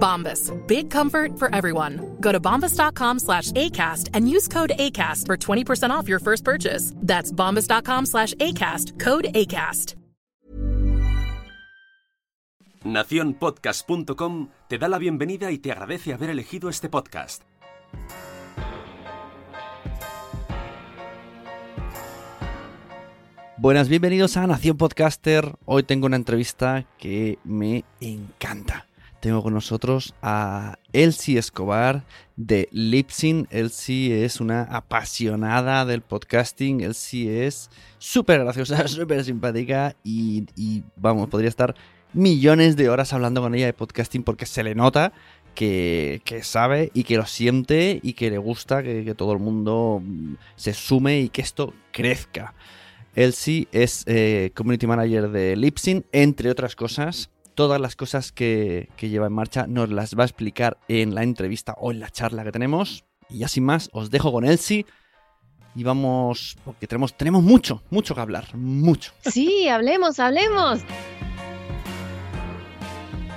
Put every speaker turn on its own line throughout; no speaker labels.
Bombas. Big comfort for everyone. Go to bombas.com slash ACAST and use code ACAST for 20% off your first purchase. That's bombas.com slash ACAST. Code ACAST.
Naciónpodcast.com te da la bienvenida y te agradece haber elegido este podcast.
Buenas, bienvenidos a Nación Podcaster. Hoy tengo una entrevista que me encanta. Tengo con nosotros a Elsie Escobar de Lipsyn. Elsie es una apasionada del podcasting. Elsie es súper graciosa, súper simpática y, vamos, podría estar millones de horas hablando con ella de podcasting porque se le nota que, sabe y que lo siente y que le gusta que, todo el mundo se sume y que esto crezca. Elsie es eh, Community Manager de Lipsyn, entre otras cosas. Todas las cosas que, que, lleva en marcha nos las va a explicar en la entrevista o en la charla que tenemos. Y ya sin más, os dejo con Elsie. Y vamos, porque tenemos, tenemos mucho, mucho que hablar, mucho.
Sí, hablemos, hablemos.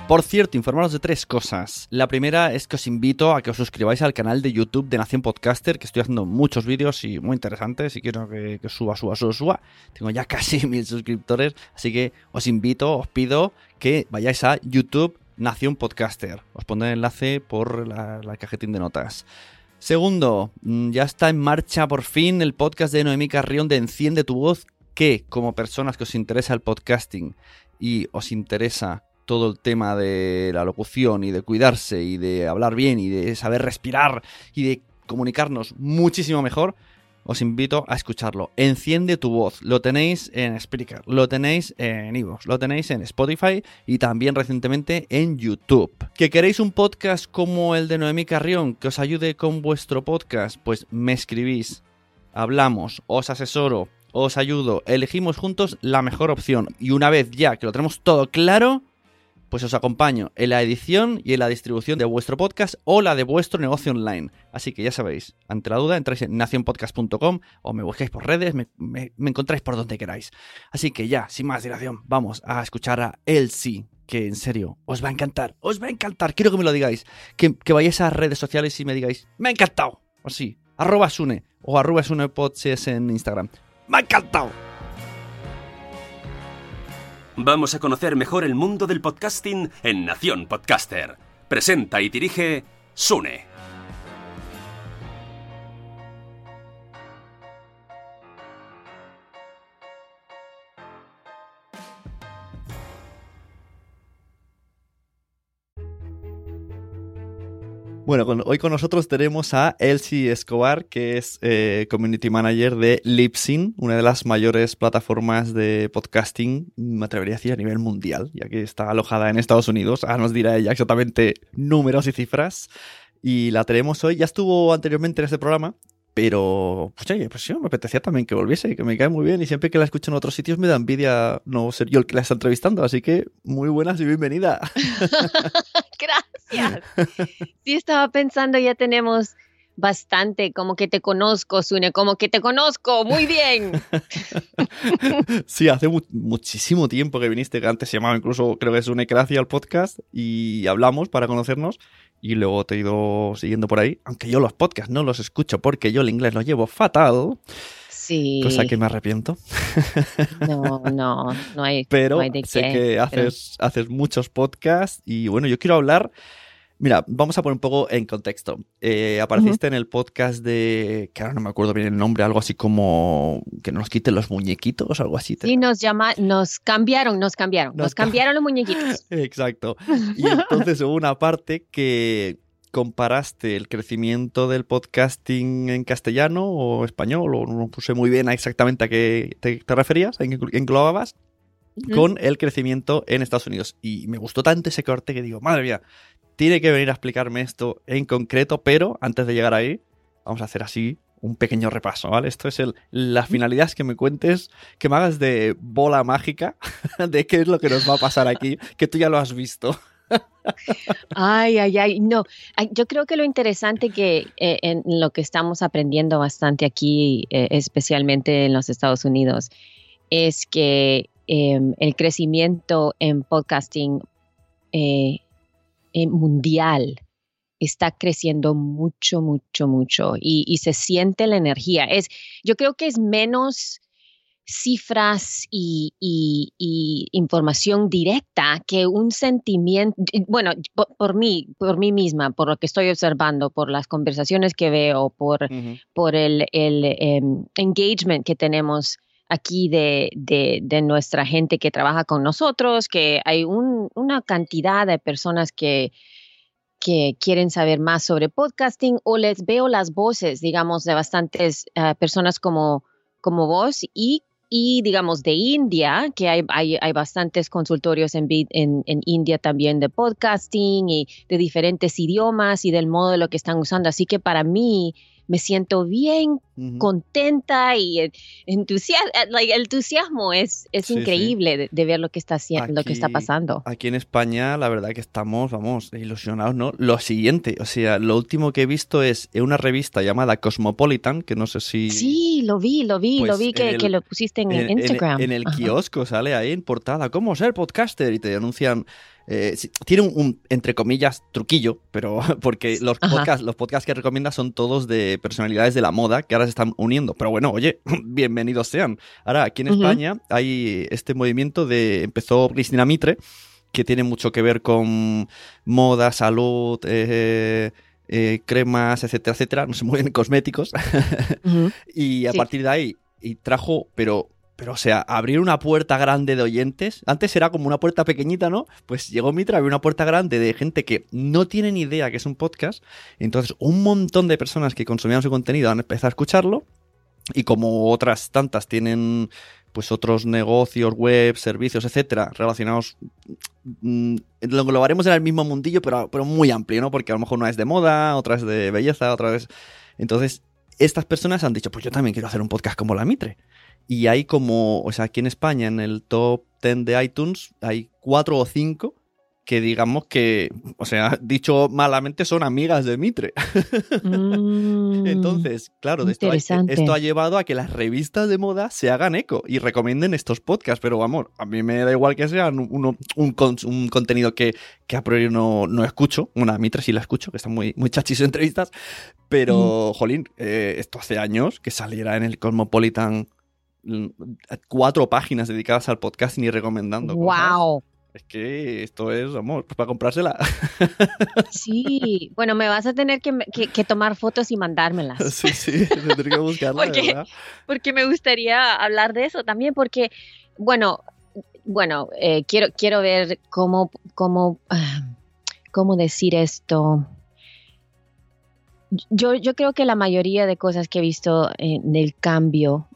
Por cierto, informaros de tres cosas. La primera es que os invito a que os suscribáis al canal de YouTube de Nación Podcaster, que estoy haciendo muchos vídeos y muy interesantes y quiero que, suba, suba, suba, suba. Tengo ya casi mil suscriptores, así que os invito, os pido que vayáis a YouTube Nación Podcaster. Os pondré el enlace por la, la cajetín de notas. Segundo, mm, ya está en marcha por fin el podcast de Noemí Carrión de Enciende tu voz, que como personas que os interesa el podcasting y os interesa todo el tema de la locución y de cuidarse y de hablar bien y de saber respirar y de comunicarnos muchísimo mejor, os invito a escucharlo. Enciende tu voz. Lo tenéis en Spreaker, lo tenéis en Evox, lo tenéis en Spotify y también recientemente en YouTube. ¿Que queréis un podcast como el de Noemí Carrión que os ayude con vuestro podcast? Pues me escribís, hablamos, os asesoro, os ayudo, elegimos juntos la mejor opción. Y una vez ya que lo tenemos todo claro, pues os acompaño en la edición y en la distribución de vuestro podcast o la de vuestro negocio online. Así que ya sabéis, ante la duda entráis en nacionpodcast.com o me buscáis por redes, me, me, encontráis por donde queráis. Así que ya, sin más dilación, vamos a escuchar a Elsie, que en serio, os va a encantar, os va a encantar, quiero que me lo digáis, que, que vayáis a redes sociales y me digáis, me ha encantado, o sí, arroba Sune o arroba SunePod si es en Instagram. Me ha encantado.
Vamos a conocer mejor el mundo del podcasting en Nación Podcaster. Presenta y dirige Sune.
Bueno, hoy con nosotros tenemos a Elsie Escobar, que es eh, Community Manager de Libsyn, una de las mayores plataformas de podcasting, me atrevería a decir, a nivel mundial, ya que está alojada en Estados Unidos. Ahora nos dirá ella exactamente números y cifras. Y la tenemos hoy. Ya estuvo anteriormente en este programa, pero pues, oye, pues sí, me apetecía también que volviese, que me cae muy bien. Y siempre que la escucho en otros sitios me da envidia no ser yo el que la está entrevistando. Así que muy buenas y bienvenida.
Gracias. Sí, estaba pensando, ya tenemos bastante, como que te conozco, Sune, como que te conozco, muy bien.
Sí, hace mu- muchísimo tiempo que viniste, que antes se llamaba incluso, creo que es una Ecracia al podcast, y hablamos para conocernos, y luego te he ido siguiendo por ahí, aunque yo los podcasts no los escucho porque yo el inglés lo llevo fatal,
Sí.
cosa que me arrepiento,
No, no, no hay,
pero
no hay de
sé
qué,
que
pero-
haces, muchos podcasts, y bueno, yo quiero hablar... Mira, vamos a poner un poco en contexto. Eh, apareciste en el podcast de, que ahora no me acuerdo bien el nombre, algo así como que nos quiten los muñequitos, algo así.
Sí, nos llama, nos cambiaron, nos cambiaron,
Nos
nos,
ca-
cambiaron los muñequitos.
Exacto. Y entonces hubo una parte que comparaste el crecimiento del podcasting en castellano o español, o no puse muy bien exactamente a qué te, te referías, en qué englobabas, con el crecimiento en Estados Unidos. Y me gustó tanto ese corte que digo, madre mía, tiene que venir a explicarme esto en concreto, pero antes de llegar ahí, vamos a hacer así un pequeño repaso, ¿vale? Esto es el, la finalidad es que me cuentes, que me hagas de bola mágica de qué es lo que nos va a pasar aquí, que tú ya lo has visto.
Ay, ay, ay, no. Yo creo que lo interesante que eh, en lo que estamos aprendiendo bastante aquí, eh, especialmente en los Estados Unidos, es que em, el crecimiento en podcasting eh, mundial está creciendo mucho, mucho, mucho y, y se siente la energía. Es, yo creo que es menos cifras y, y- y información directa que un sentimiento, bueno, por, por mí, por mí misma, por lo que estoy observando, por las conversaciones que veo, por, por el, el, em, engagement que tenemos aquí de, de- de nuestra gente que trabaja con nosotros, que hay un- una cantidad de personas que, que quieren saber más sobre podcasting o les veo las voces, digamos, de bastantes ah, personas como, como vos y, y, digamos, de India, que hay, hay, hay bastantes consultorios en, en, en India también de podcasting y de diferentes idiomas y del modo de lo que están usando. Así que para mí me siento bien
Ujú.
contenta y eh, entusiasmo, el entusiasmo es, es
Sí, sí.
increíble de, de ver lo que está haciendo, lo que está
Aquí-
pasando.
Aquí en España, la verdad que estamos, vamos, ilusionados, ¿no? Lo siguiente, o sea, lo último que he visto es en una revista llamada Cosmopolitan, que no sé si...
Sí, lo vi, lo vi,
Pues
lo vi
en
que,
el-
que lo pusiste en,
en, en-
Instagram.
en el
Ajá.
kiosco sale ahí en portada, ¿cómo ser podcaster? Y te anuncian... eh, tiene un, un, entre comillas, truquillo, pero porque los
Ajá.
podcasts, los podcasts que recomienda son todos de personalidades de la moda que ahora se están uniendo. Pero bueno, oye, bienvenidos sean. Ahora, aquí en. España hay este movimiento de... Empezó Cristina Mitre, que tiene mucho que ver con moda, salud, eh, eh, cremas, etcétera, etcétera. No se mueven cosméticos. Y a
Sí.
partir de ahí, y trajo, pero, pero o sea, abrir una puerta grande de oyentes. Antes era como una puerta pequeñita, ¿no? Pues llegó Mitra, abrió una puerta grande de gente que no tiene ni idea que es un podcast. Entonces, un montón de personas que consumían su contenido han empezado a escucharlo. Y como otras tantas tienen pues otros negocios, web, servicios, etcétera, relacionados. mm, lo englobaremos en el mismo mundillo, pero, pero muy amplio, ¿no? Porque a lo mejor una es de moda, otra es de belleza, otra es. Entonces, estas personas han dicho, pues yo también quiero hacer un podcast como la Mitre. Y hay como, o sea, aquí en España, en el top 10 de iTunes, hay cuatro o cinco que digamos que, o sea, dicho malamente, son amigas de Mitre.
Mm,
Entonces, claro, esto ha, esto ha llevado a que las revistas de moda se hagan eco y recomienden estos podcasts. Pero vamos, a mí me da igual que sean uno, un, con- un contenido que, que a priori no, no escucho. Una Mitre sí la escucho, que está muy, muy chachis en entrevistas. Pero, jolín, eh, esto hace años que saliera en el Cosmopolitan mm, cuatro páginas dedicadas al podcasting y recomendando. cosas.
Wow.
Es que esto es, amor, pues para comprársela.
Sí, bueno, me vas a tener que, que- que tomar fotos y mandármelas.
sí, sí, tendré que buscarla, de
Porque- porque me gustaría hablar de eso también, porque, bueno, bueno, eh, quiero, quiero ver cómo, cómo, cómo decir esto. Yo, yo creo que la mayoría de cosas que he visto en el cambio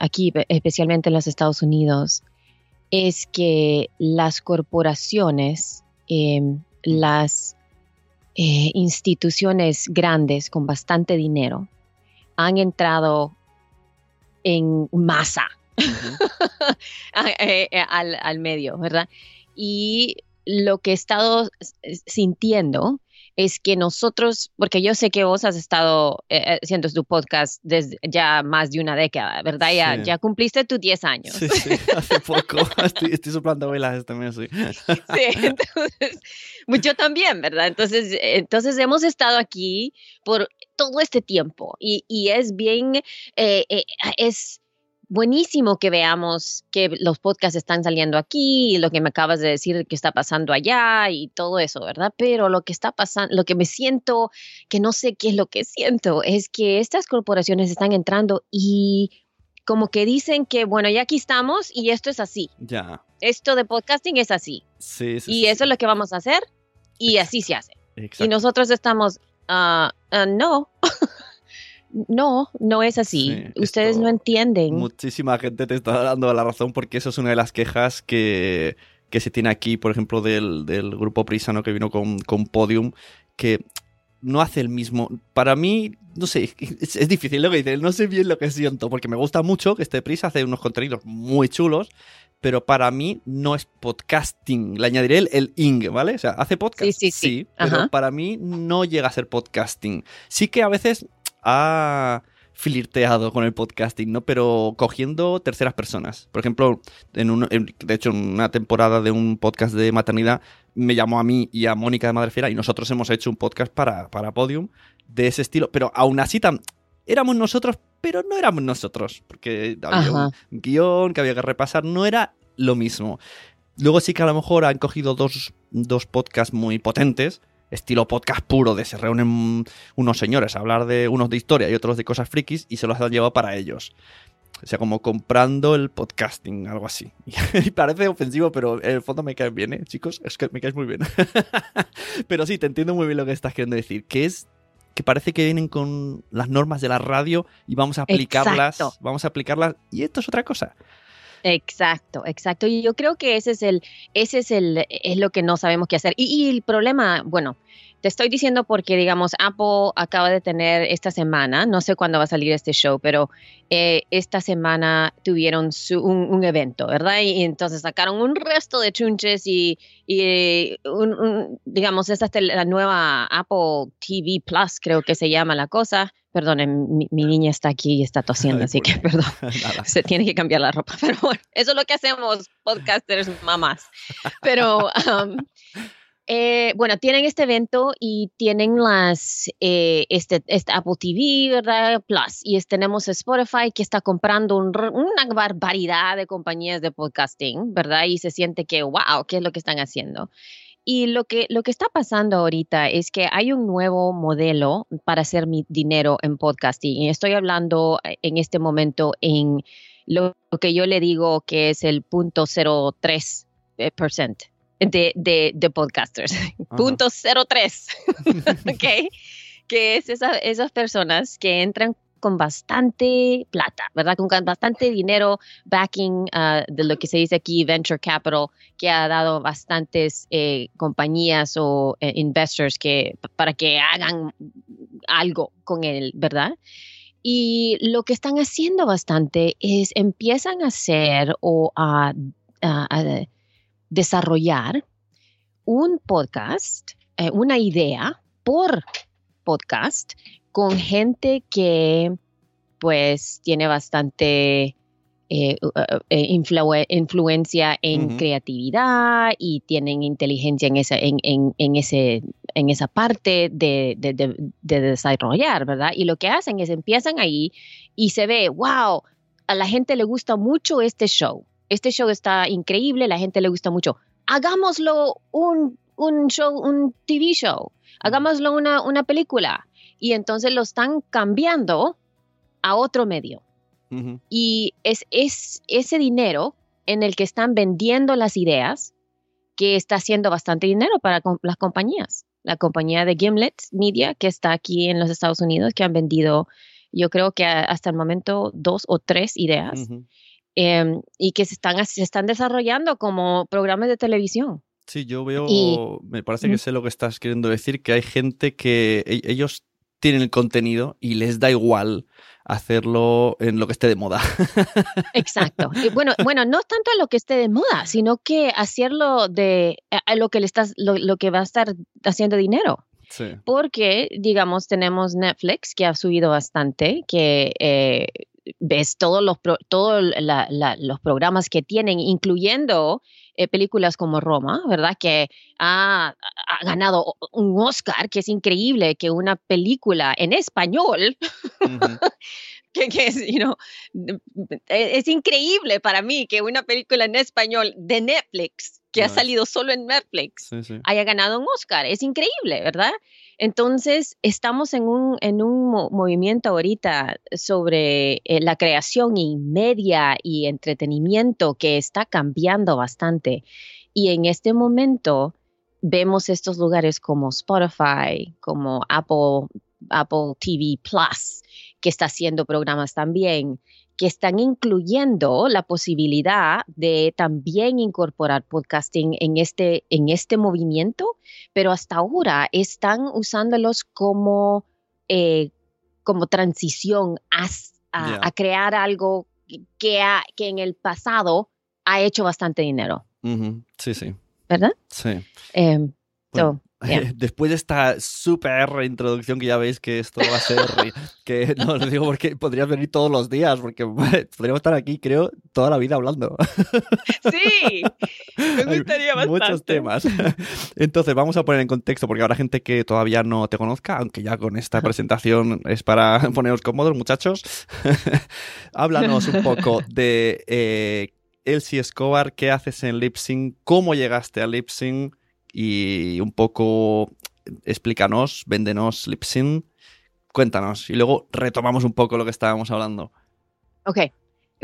aquí, especialmente en los Estados Unidos, es que las corporaciones, em, las eh, instituciones grandes con bastante dinero, han entrado en masa eh, eh, al, al medio, ¿verdad? Y lo que he estado sintiendo es que nosotros, porque yo sé que vos has estado eh, eh, haciendo tu podcast desde ya más de una década, ¿verdad? Ya,
Sí.
ya cumpliste tus 10 años.
Sí, sí, hace poco. Estoy, estoy soplando velas mes, sí.
Sí, entonces, yo también, ¿verdad? Entonces, entonces hemos estado aquí por todo este tiempo y, y es bien, eh, eh, es buenísimo que veamos que los podcasts están saliendo aquí y lo que me acabas de decir que está pasando allá y todo eso, ¿verdad? Pero lo que está pasando, lo que me siento, que no sé qué es lo que siento, es que estas corporaciones están entrando y como que dicen que, bueno, ya aquí estamos y esto es así
Ya.
esto de podcasting es así.
Sí, sí.
Y
sí,
eso es lo que vamos a hacer. Y así se hace.
Exacto.
Y nosotros estamos, ah, no, no, no es así.
Sí,
Ustedes
esto-
no entienden.
Muchísima gente te está dando la razón porque eso es una de las quejas que, que se tiene aquí, por ejemplo, del, del grupo Prisano que vino con, con Podium, que no hace el mismo. Para mí, no sé, es, es difícil lo que dice, no sé bien lo que siento, porque me gusta mucho que este Prisa hace unos contenidos muy chulos, pero para mí no es podcasting. Le añadiré el, el ing, ¿vale? O sea, hace podcast.
Sí, sí, sí.
pero
Ajá.
para mí no llega a ser podcasting. Sí que a veces ha flirteado con el podcasting, ¿no? Pero cogiendo terceras personas. Por ejemplo, en un, en- de hecho, en una temporada de un podcast de maternidad, me llamó a mí y a Mónica de Madrefera y nosotros hemos hecho un podcast para, para Podium de ese estilo. Pero aún así, tam- éramos nosotros, pero no éramos nosotros. Porque había
Ajá.
un guion que había que repasar, no era lo mismo. Luego sí que a lo mejor han cogido dos, dos podcasts muy potentes, estilo podcast puro, de se reúnen unos señores a hablar de unos de historia y otros de cosas frikis y se los han llevado para ellos. O sea, como comprando el podcasting, algo así. Y parece ofensivo, pero en el fondo me caen bien, ¿eh? Chicos, es que me caes muy bien. pero sí, te entiendo muy bien lo que estás queriendo decir, que es que parece que vienen con las normas de la radio y vamos a aplicarlas,
Exacto.
vamos a aplicarlas y esto es otra cosa.
Exacto, exacto. Y yo creo que ese es el, ese es el, es lo que no sabemos qué hacer. Y, y el problema, bueno, te estoy diciendo porque, digamos, Apple acaba de tener esta semana, no sé cuándo va a salir este show, pero eh, esta semana tuvieron su- un, un evento, ¿verdad? Y, entonces sacaron un resto de chunches y, y, un- un- digamos, esta es la nueva Apple TV Plus, creo que se llama la cosa. Perdonen, mi, mi niña está aquí y está tosiendo,
Ay,
así que perdón
Nada.
se tiene que cambiar la ropa. Pero bueno, eso es lo que hacemos podcasters mamás. Pero um, eh, bueno, tienen este evento y tienen las eh, este, este Apple TV, ¿verdad? Plus. Y es- tenemos Spotify que está comprando una barbaridad de compañías de podcasting, ¿verdad? Y se siente que, wow, ¿qué es lo que están haciendo? Y lo que, lo que está pasando ahorita es que hay un nuevo modelo para hacer mi dinero en podcasting. Y estoy hablando eh, en este momento en lo que yo le digo que es el punto 03 eh, percent de, de, de podcasters. Punto 03. ok. Que es esa- esas personas que entran con bastante plata, ¿verdad? Con bastante dinero, backing ah, de lo que se dice aquí, venture capital, que ha dado bastantes eh, compañías o eh, investors que, para que hagan algo con él, ¿verdad? Y lo que están haciendo bastante es empiezan a hacer o a, a- a desarrollar un podcast, eh, una idea por podcast con gente que pues tiene bastante eh, uh, eh, influ- influencia en creatividad y tienen inteligencia en esa, en, en- en ese, en esa parte de, de- de- de desarrollar, ¿verdad? Y lo que hacen es empiezan ahí y se ve, wow, a la gente le gusta mucho este show. Este show está increíble, la gente le gusta mucho. Hagámoslo un, un show, un TV show. Hagámoslo una, una película. Y entonces lo están cambiando a otro medio. Y es, es ese dinero en el que están vendiendo las ideas que está haciendo bastante dinero para com- las compañías. La compañía de Gimlet Media, que está aquí en los Estados Unidos, que han vendido, yo creo que hasta el momento, dos o tres ideas. Em, y que se están, se están desarrollando como programas de televisión.
Sí, yo veo,
Y-
me parece que sé lo que estás queriendo decir, que hay gente que e- ellos tienen el contenido y les da igual hacerlo en lo que esté de moda.
Exacto. Y bueno, bueno, no tanto a lo que esté de moda, sino que hacerlo de a- a lo que le estás, lo, lo que va a estar haciendo dinero.
Sí.
porque, digamos, tenemos Netflix que ha subido bastante, que eh, ves todos los, pro- todo la- la- los programas que tienen, incluyendo eh, películas como Roma, ¿verdad? Que ha, ha ganado un Oscar, que es increíble que una película en español. que, que es, you know, es, es increíble para mí que una película en español de Netflix, que ha
No,
salido solo en Netflix,
Sí, sí.
haya ganado un Oscar. Es increíble, ¿verdad? Entonces, estamos en un, en un mo- movimiento ahorita sobre eh, la creación y media y entretenimiento que está cambiando bastante. Y en este momento vemos estos lugares como Spotify, como Apple, Apple TV Plus, que está haciendo programas también, que están incluyendo la posibilidad de también incorporar podcasting en este, en este movimiento, pero hasta ahora están usándolos como, eh, como transición a, crear algo que, ha- que en el pasado ha hecho bastante dinero.
Sí, sí.
¿verdad?
Sí.
Em,
Bueno,
so, yeah.
Después de esta súper introducción que ya veis que esto va a ser, que no lo digo porque podrías venir todos los días, porque podríamos estar aquí, creo, toda la vida hablando.
Sí, me gustaría bastante.
Muchos temas. Entonces, vamos a poner en contexto, porque habrá gente que todavía no te conozca, aunque ya con esta presentación es para poneros cómodos, muchachos. Háblanos un poco de eh, Elsie Escobar, qué haces en Lipsync, cómo llegaste a Lipsync y un poco explícanos, véndenos Lipsync, cuéntanos y luego retomamos un poco lo que estábamos hablando.
Ok.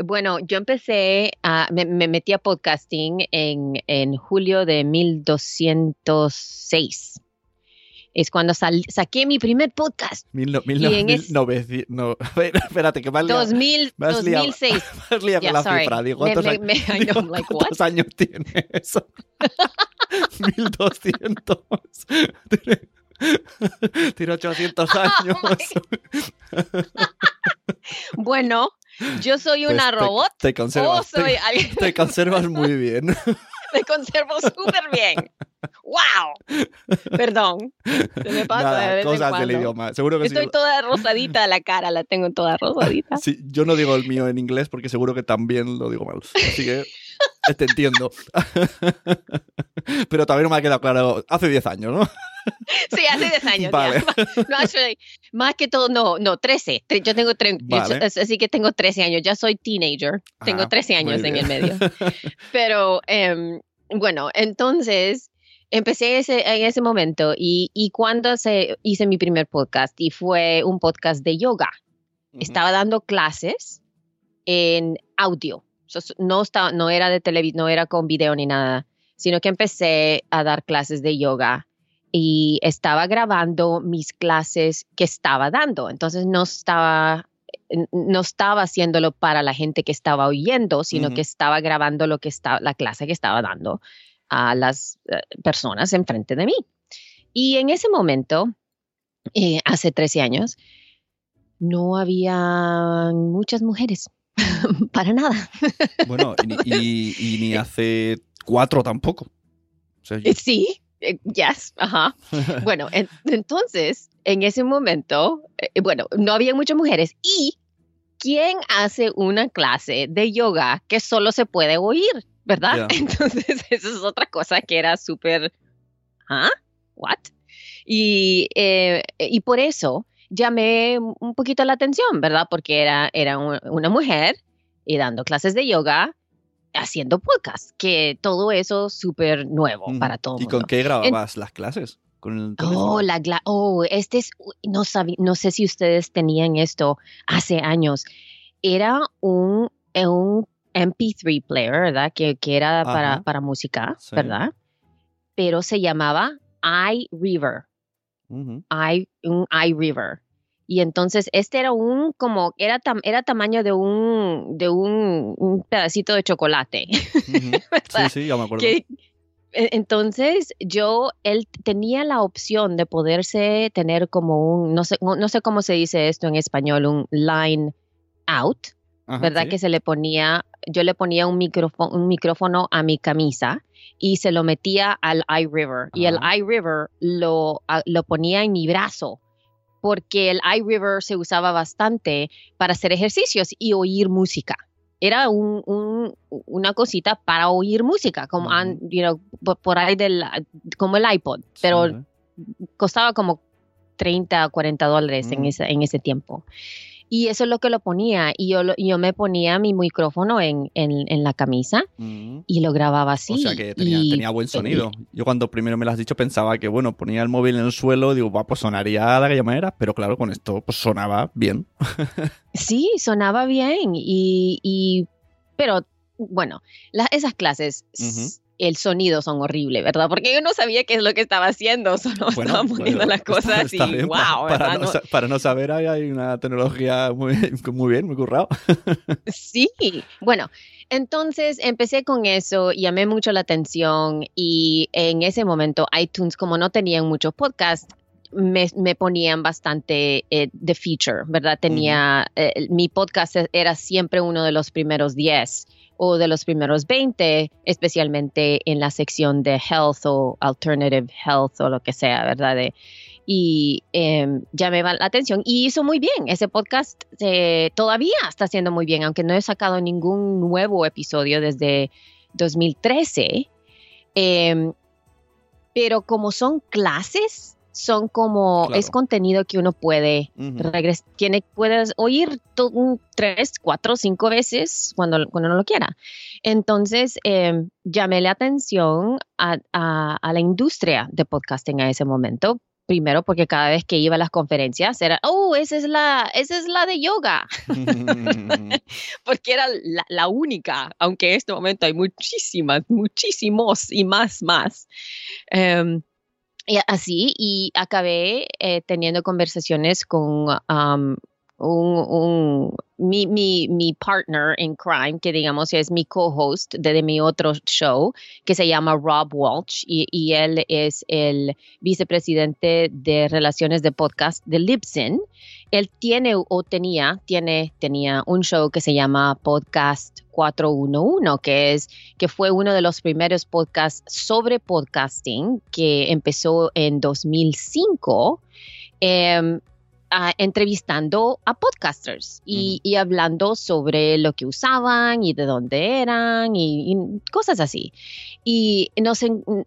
Bueno, yo empecé a, me, me metí a podcasting en, en julio de 1206. Es cuando saqué mi primer podcast.
Mil, no- mil,
Y
no-
en
mil
es-
noveci- no, espérate, que me has liado,
2000,
me has liado-
2006.
me has liado
Yeah,
con la
sorry.
cifra. Digo, ¿cuántos,
me-
años,
me- I
digo,
know, I'm like,
¿cuántos
what?
años tiene eso? 1200. Tiene, tiene 800 años.
Bueno, yo soy una
Pues te-
robot
Te,
o
conservas, te-
alguien
te conservas muy bien.
Me conservo súper bien. ¡Wow! Perdón. Se me pasa de
Nada,
vez en
cosas del
cuando.
idioma. Seguro que sí.
Estoy toda rosadita la cara, la tengo toda rosadita.
Sí, yo no digo el mío en inglés porque seguro que también lo digo mal. Así que te entiendo. Pero todavía no me ha quedado claro. Hace 10 años, ¿no?
Sí, hace 10 años.
Vale.
No, actually, más que todo, no, no, 13. Tre- Yo tengo tre-
Vale.
así que tengo 13 años. Ya soy teenager. Tengo
Ah,
13 años en el medio. Pero em, bueno, entonces empecé ese, en ese momento y, y cuando se, hice mi primer podcast y fue un podcast de yoga. Estaba dando clases en audio. So, no, estaba, no era de televisión, no era con video ni nada, sino que empecé a dar clases de yoga y estaba grabando mis clases que estaba dando. Entonces no estaba, no estaba haciéndolo para la gente que estaba oyendo, sino que estaba grabando lo que estaba, la clase que estaba dando a las eh, personas enfrente de mí. Y en ese momento, eh, hace 13 años, no había muchas mujeres, para nada.
Bueno, y, ni- y- y ni hace cuatro tampoco. O sea, yo-
Eh, Sí, eh, yes, ajá. Bueno, en- entonces, en ese momento, eh, bueno, no había muchas mujeres. ¿Y quién hace una clase de yoga que solo se puede oír? ¿Verdad?
Ya.
Entonces, eso es otra cosa que era súper, ¿ah? ¿What? Y, eh, y por eso llamé un poquito la atención, ¿verdad? Porque era, era un- una mujer y dando clases de yoga, haciendo podcast, que todo eso súper nuevo para todo
¿Y
mundo.
con qué grababas las clases? ¿Con el?
Oh, la oh, este es, no, sabí- no sé si ustedes tenían esto hace años. Era un, eh, un MP3 player, ¿verdad? Que, que era para, para música,
Sí.
¿verdad? Pero se llamaba un iRiver. Y entonces este era un como era tam- era tamaño de un de un, un pedacito de chocolate.
Sí, sí, ya me acuerdo.
que e- entonces yo él tenía la opción de poderse tener como un no sé no no sé cómo se dice esto en español un line out
Ajá,
verdad
sí.
que se le ponía yo le ponía un micrófono un micrófono a mi camisa y se lo metía al iRiver y el iRiver lo a- lo ponía en mi brazo porque el iRiver se usaba bastante para hacer ejercicios y oír música. Era un, un- una cosita para oír música, como, an- you know, por, ahí del, como el iPod, pero
Sí,
costaba como 30 o 40 dólares en,
Mm.
ese, en ese tiempo. Y eso es lo que lo ponía. Y yo, yo me ponía mi micrófono en, en, en la camisa
Ujú.
y lo grababa así.
O sea que tenía,
y-
tenía buen sonido. Yo cuando primero me lo has dicho pensaba que, bueno, ponía el móvil en el suelo, digo, va, pues sonaría de aquella manera, pero claro, con esto pues sonaba bien.
Sí, sonaba bien y, y- pero bueno, la- esas clases. El sonido son horrible, ¿verdad? Porque yo no sabía qué es lo que estaba haciendo, solo
Bueno,
estaba poniendo
bueno,
las cosas y
bien,
wow,
para, para no, para saber, hay una tecnología muy, muy bien, muy currado.
Sí, bueno, entonces empecé con eso, llamé mucho la atención y en ese momento iTunes, como no tenían muchos podcasts, me, me ponían bastante eh, the feature, ¿verdad? Tenía, eh, mi podcast e- era siempre uno de los primeros 10 o de los primeros 20, especialmente en la sección de health o alternative health o lo que sea, ¿verdad? Y eh, llamé la atención y hizo muy bien. Ese podcast eh, todavía está haciendo muy bien, aunque no he sacado ningún nuevo episodio desde 2013. Eh, pero como son clases, son como,
Claro.
es contenido que uno puede
Ujú.
regres- tiene, puedes oír tres, cuatro, cinco veces cuando, cuando uno lo quiera. Entonces, eh, llamé la atención a, a- a la industria de podcasting a ese momento. Primero, porque cada vez que iba a las conferencias era, oh, esa es la, esa es la de yoga, porque era la, la única, aunque en este momento hay muchísimas, muchísimos y más, más. Em, y así, y acabé eh, teniendo conversaciones con um, un, un- mi, mi, mi partner in crime, que digamos es mi co-host de, de mi otro show, que se llama Rob Walsh, y, y él es el vicepresidente de relaciones de podcast de Libsyn. Él tiene o tenía, tiene, tenía un show que se llama Podcast 411, que es que fue uno de los primeros podcasts sobre podcasting que empezó en 2005, em, ah, entrevistando a podcasters y, y hablando sobre lo que usaban y de dónde eran y, y cosas así. Y nos,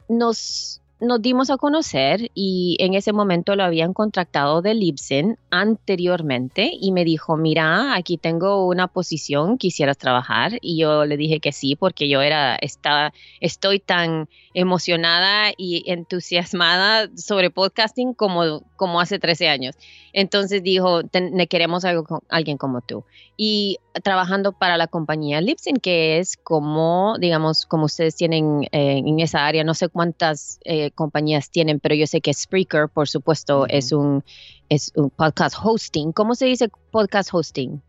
nos, nos dimos a conocer y en ese momento lo habían contratado de Libsyn anteriormente y me dijo, mira, aquí tengo una posición, quisieras trabajar y yo le dije que sí porque yo era, estaba, estoy tan emocionada y entusiasmada sobre podcasting como, como hace 13 años. Entonces dijo, "Ten- ne- queremos algo con- alguien como tú. Y trabajando para la compañía Libsyn, que es como, digamos, como ustedes tienen eh, en esa área, no sé cuántas eh, compañías tienen, pero yo sé que Spreaker, por supuesto, es un es un podcast hosting. ¿Cómo se dice podcast hosting?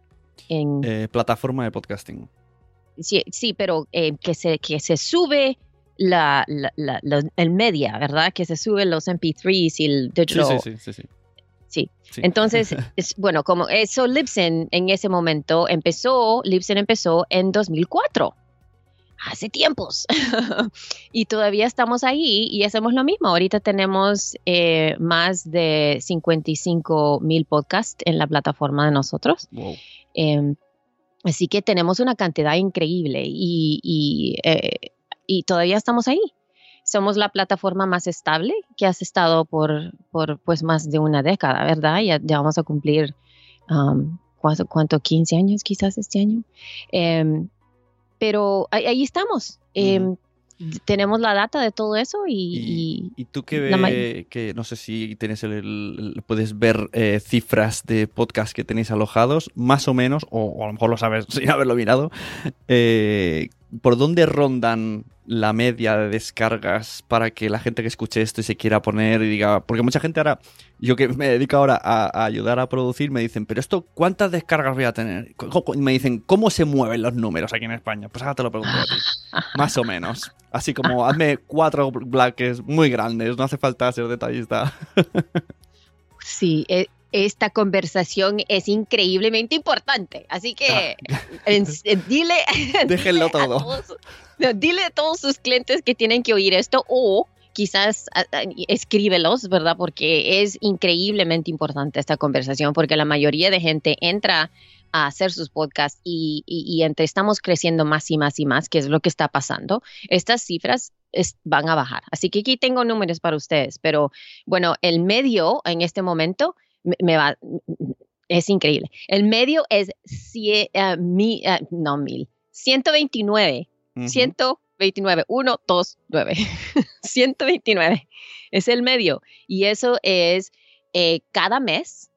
En,
Eh, plataforma de podcasting.
sí, sí, pero que, se, que se sube la, la- la- los- el media, ¿verdad? Que se suben los MP3s y el digital.
sí, sí, sí, sí.
Sí.
Sí.
Entonces, es, bueno, como eso, Libsyn en ese momento empezó, Libsyn empezó en 2004. Hace tiempos. y todavía estamos ahí y hacemos lo mismo. Ahorita tenemos eh, más de 55 mil podcasts en la plataforma de nosotros.
Wow.
Eh, así que tenemos una cantidad increíble y, y, eh, y todavía estamos ahí. Somos la plataforma más estable que has estado por, por pues más de una década, ¿verdad? Ya, ya vamos a cumplir um, ¿cuánto, cuánto 15 años quizás este año. Em, pero ahí, ahí estamos. Em, tenemos la data de todo eso y...
Y, tú que,
la ma-
ve- que no sé si tienes el, el- puedes ver eh, cifras de podcast que tenéis alojados, más o menos, o, o a lo mejor lo sabes sin haberlo mirado, eh, ¿por dónde rondan la media de descargas para que la gente que escuche esto y se quiera poner y diga, porque mucha gente ahora, yo que me dedico ahora a, a ayudar a producir, me dicen, pero esto, ¿cuántas descargas voy a tener? Co- Me dicen, ¿cómo se mueven los números aquí en España? Pues ahora te lo pregunto a ti. Más o menos. Así como hazme cuatro bloques muy grandes, no hace falta ser detallista.
Sí, e- esta conversación es increíblemente importante. Así que en- en- dile,
Déjenlo
dile a
todo.
todos- no, dile a todos sus clientes que tienen que oír esto o quizás a- a- escríbelos, ¿verdad? Porque es increíblemente importante esta conversación porque la mayoría de gente entra a hacer sus podcasts y, y- y entre estamos creciendo más y más y más, que es lo que está pasando, estas cifras es- van a bajar. Así que aquí tengo números para ustedes, pero bueno, el medio en este momento me, me va, es increíble. El medio es cie- eh, mi- eh, no mil, 129,
Ujú.
129, 1, 2, 9, 129 es el medio y eso es eh, cada mes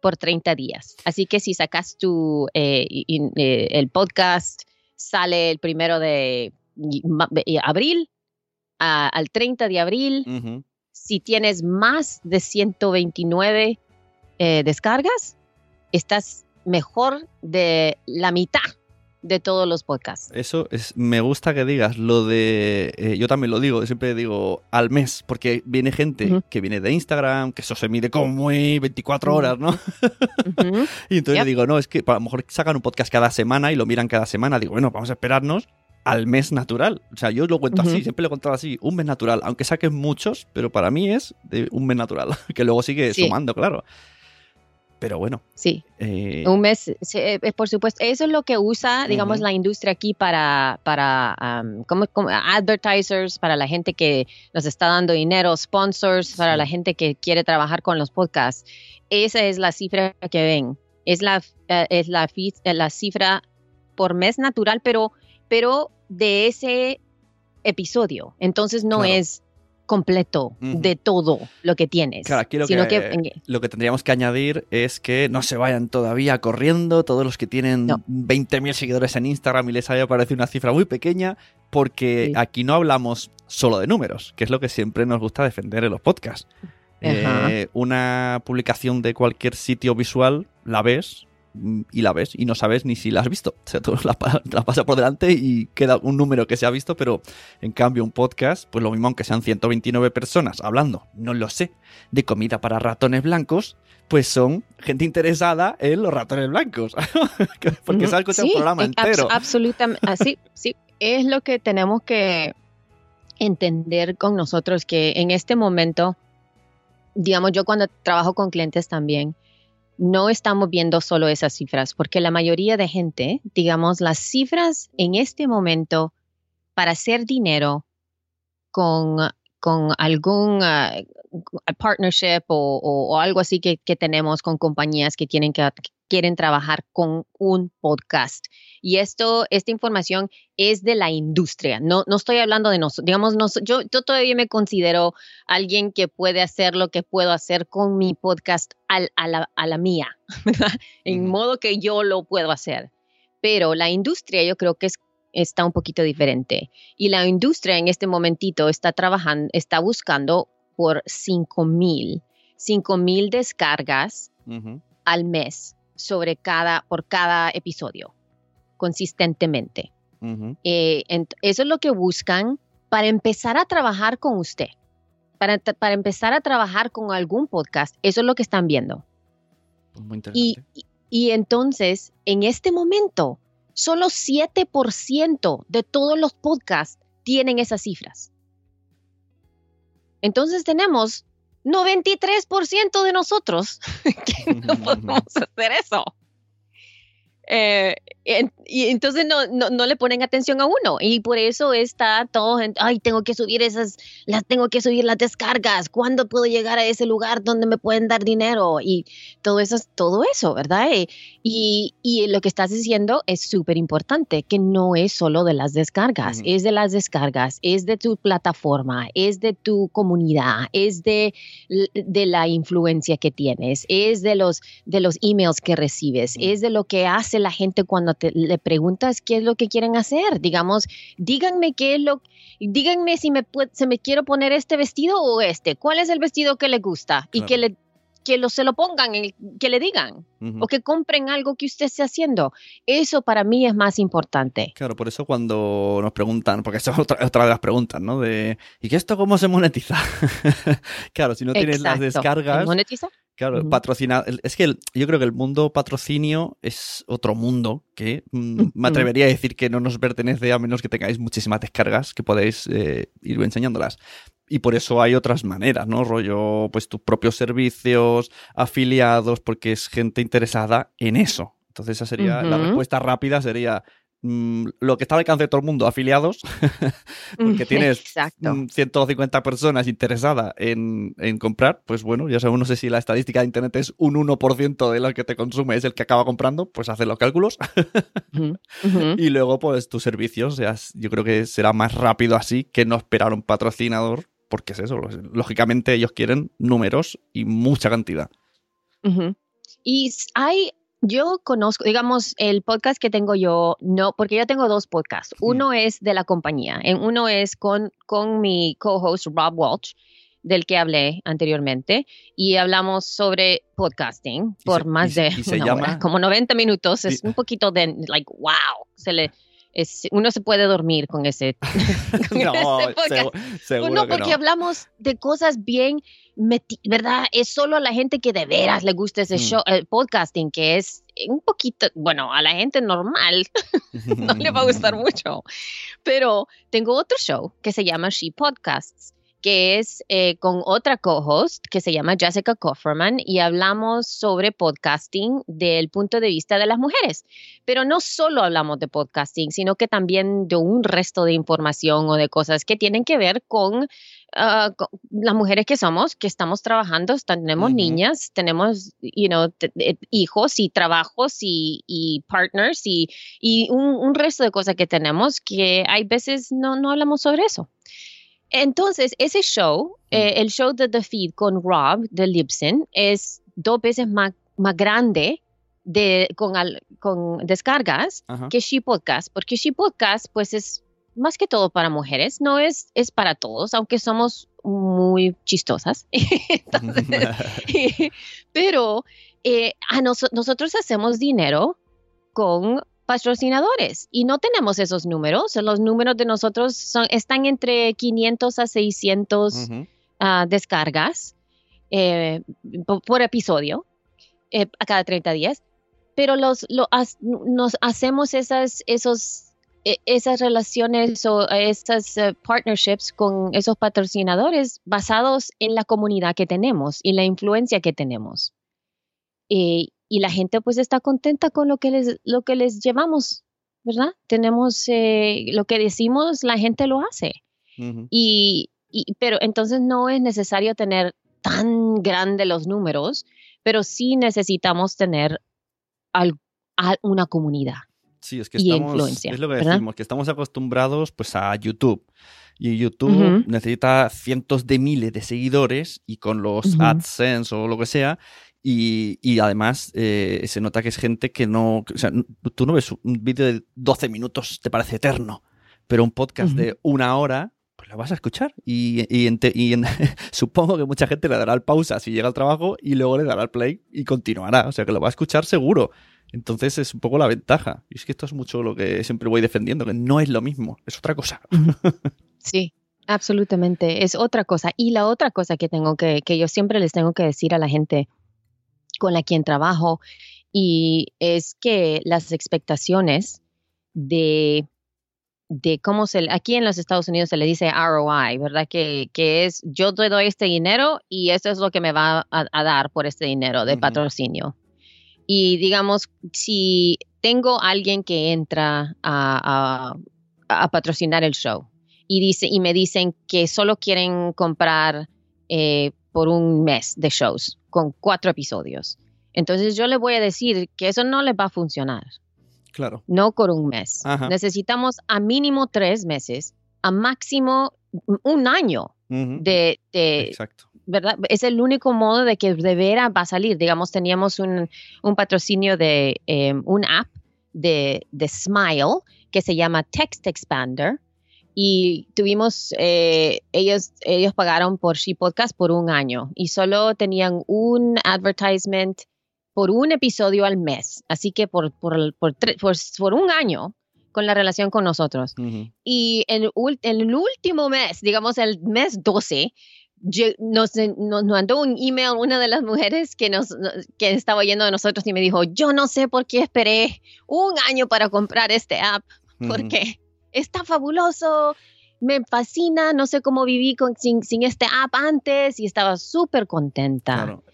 por 30 días. Así que si sacas tu, eh, eh, el podcast, sale el primero de, abril a- al 30 de abril si tienes más de 129 eh, descargas, estás mejor de la mitad de todos los podcasts.
Eso es, me gusta que digas lo de, eh, yo también lo digo, siempre digo al mes, porque viene gente
Ujú.
que viene de Instagram, que eso se mide como muy 24
Ujú.
horas, ¿no?
Ujú.
Y entonces
Yep.
le digo, no, es que a lo mejor sacan un podcast cada semana y lo miran cada semana. Digo, bueno, vamos a esperarnos al mes natural. O sea, yo lo cuento
Ujú.
así, siempre lo he contado así, un mes natural. Aunque saquen muchos, pero para mí es de un mes natural, que luego sigue
Sí.
sumando, claro. Pero bueno,
Sí,
eh,
un mes, sí, eh, por supuesto. Eso es lo que usa, digamos, la industria aquí para, para um, como, como advertisers, para la gente que nos está dando dinero, sponsors, para la gente que quiere trabajar con los podcasts. Esa es la cifra que ven. Es la, eh, es la, eh, la cifra por mes natural, pero, pero de ese episodio. Entonces no
Claro.
es completo de todo lo que tienes.
Claro, aquí lo
sino
que,
que-
lo que tendríamos que añadir es que no se vayan todavía corriendo todos los que tienen
No.
20.000 seguidores en Instagram y les haya parecido una cifra muy pequeña, porque
Sí.
aquí no hablamos solo de números, que es lo que siempre nos gusta defender en los podcasts. Eh, una publicación de cualquier sitio visual la ves y la ves y no sabes ni si la has visto. O sea, tú la, la pasas por delante y queda un número que se ha visto, pero en cambio un podcast, pues lo mismo aunque sean 129 personas hablando, no lo sé, de comida para ratones blancos, pues son gente interesada en los ratones blancos. Porque se ha escuchado el programa
eh, abs-
entero.
absolutamente, así, sí, es lo que tenemos que entender con nosotros que en este momento, digamos, yo cuando trabajo con clientes también, no estamos viendo solo esas cifras, porque la mayoría de gente, digamos, las cifras en este momento para hacer dinero con, con algún ah, partnership o, algo así que, tenemos con compañías que tienen que quieren trabajar con un podcast. Y esto, esta información es de la industria. No, no estoy hablando de nosotros. Digamos, nos- yo, yo todavía me considero alguien que puede hacer lo que puedo hacer con mi podcast al- a, la, a la mía, ¿verdad? En modo que yo lo puedo hacer. Pero la industria yo creo que es, está un poquito diferente. Y la industria en este momentito está trabajando, está buscando por 5 mil, 5 mil descargas
Ujú.
al mes sobre cada, por cada episodio, consistentemente. Eh, eso es lo que buscan para empezar a trabajar con usted, para, empezar a trabajar con algún podcast. Eso es lo que están viendo.
Muy
y- y entonces, en este momento, solo 7% de todos los podcasts tienen esas cifras. Entonces tenemos 93% de nosotros que no podemos hacer eso. Eh, y entonces no, no, no, le ponen atención a uno y por eso está todo, en, ay, tengo que subir esas, las tengo que subir las descargas, ¿cuándo puedo llegar a ese lugar donde me pueden dar dinero? Y todo eso, todo eso, ¿verdad? Y, y lo que estás diciendo es súper importante, que no es solo de las descargas, es de las descargas, es de tu plataforma, es de tu comunidad, es de, de la influencia que tienes, es de los, de los emails que recibes, es de lo que hace la gente cuando te le preguntas qué es lo que quieren hacer. Digamos, díganme qué es lo, díganme si me, se me quiero poner este vestido o este. ¿Cuál es el vestido que le gusta? Y que le que lo, se lo pongan, que le digan, o que compren algo que usted esté haciendo. Eso para mí es más importante.
Claro, por eso cuando nos preguntan, porque esa es otra, otra de las preguntas, ¿no? De, ¿y qué esto cómo se monetiza? claro, si no tienes las descargas... ¿Se
monetiza?
Claro, patrocina. Es que yo creo que el mundo patrocinio es otro mundo que mm, me atrevería a decir que no nos pertenece a menos que tengáis muchísimas descargas que podéis eh, ir enseñándolas. Y por eso hay otras maneras, ¿no? Rollo, pues tus propios servicios, afiliados, porque es gente interesada en eso. Entonces esa sería la respuesta rápida, sería Mm, lo que está al alcance de todo el mundo, afiliados, porque tienes 150 mm, personas interesadas en, comprar, pues bueno, ya sabemos, no sé si la estadística de Internet es un 1% de lo que te consume es el que acaba comprando, pues haces los cálculos. y luego, pues tus servicios, yo creo que será más rápido así que no esperar un patrocinador, porque es eso, lógicamente ellos quieren números y mucha cantidad.
Y hay yo conozco, digamos, el podcast que tengo yo, no, porque yo tengo dos podcasts. Uno es de la compañía, uno es con, con mi co-host Rob Walsh, del que hablé anteriormente, y hablamos sobre podcasting por más de como 90 minutos. Es un poquito de, like, wow, se le uno se puede dormir con ese,
no,
Seguro, porque hablamos de cosas bien, ¿verdad? Es solo a la gente que de veras le gusta ese mm. show, el podcasting, que es un poquito, bueno, a la gente normal no le va a gustar mucho. Pero tengo otro show que se llama She Podcasts que es eh, con otra co-host que se llama Jessica Kofferman y hablamos sobre podcasting del punto de vista de las mujeres. Pero no solo hablamos de podcasting, sino que también de un resto de información o de cosas que tienen que ver con, ah, las mujeres que somos, que estamos trabajando, tenemos niñas, tenemos you know, eh, hijos y trabajos y, partners y, un, resto de cosas que tenemos que hay veces no, no hablamos sobre eso. Entonces, ese show, mm. eh, el show de The Feed con Rob de Libsyn, es dos veces más, más grande de, con, con descargas que She Podcast, porque She Podcast, pues es más que todo para mujeres, no es, es para todos, aunque somos muy chistosas. pero eh, a nosotros hacemos dinero con patrocinadores y no tenemos esos números. Los números de nosotros son, están entre 500 a 600 ah, descargas eh, por, episodio eh, a cada 30 días, pero los, nos hacemos esas, esos, e, esas relaciones o esas eh, partnerships con esos patrocinadores basados en la comunidad que tenemos y la influencia que tenemos. Y la gente pues está contenta con lo que les, lo que les llevamos, ¿verdad? Tenemos eh, lo que decimos, la gente lo hace. y, pero entonces no es necesario tener tan grande los números, pero sí necesitamos tener una comunidad.
Sí, es que estamos, es lo que decimos, que estamos acostumbrados pues a YouTube. Y YouTube necesita cientos de miles de seguidores y con los AdSense o lo que sea, y, además eh, se nota que es gente que no. O sea, tú no ves un vídeo de 12 minutos, te parece eterno, pero un podcast de una hora, pues lo vas a escuchar. Y, y, supongo que mucha gente le dará el pausa si llega al trabajo y luego le dará el play y continuará. O sea que lo va a escuchar seguro. Entonces es un poco la ventaja. Y es que esto es mucho lo que siempre voy defendiendo, que no es lo mismo, es otra cosa.
Sí, absolutamente, es otra cosa. Y la otra cosa que tengo que, que yo siempre les tengo que decir a la gente con la quien trabajo y es que las expectaciones de, de cómo se, aquí en los Estados Unidos se le dice ROI, ¿verdad? Que, es yo te doy este dinero y esto es lo que me va a, dar por este dinero de patrocinio. Y digamos, si tengo alguien que entra a, a, a patrocinar el show y, dice, y me dicen que solo quieren comprar eh, por un mes de shows con cuatro episodios. Entonces yo le voy a decir que eso no les va a funcionar.
Claro.
No por un mes.
Ajá.
Necesitamos a mínimo tres meses, a máximo un año de, de-
Exacto.
¿verdad? Es el único modo de que de veras va a salir. Digamos, teníamos un, un patrocinio de eh, un app de, de Smile que se llama Text Expander y tuvimos, eh, ellos, ellos pagaron por She Podcast por un año y solo tenían un advertisement por un episodio al mes. Así que por, por, por, por, por un año con la relación con nosotros.
Ujú.
Y en, el último mes, digamos el mes 12, lle- nos, nos mandó un email una de las mujeres que, nos, que estaba oyendo de nosotros y me dijo, yo no sé por qué esperé un año para comprar este app, porque está fabuloso, me fascina, no sé cómo viví con, sin, sin este app antes y estaba súper contenta.
Claro.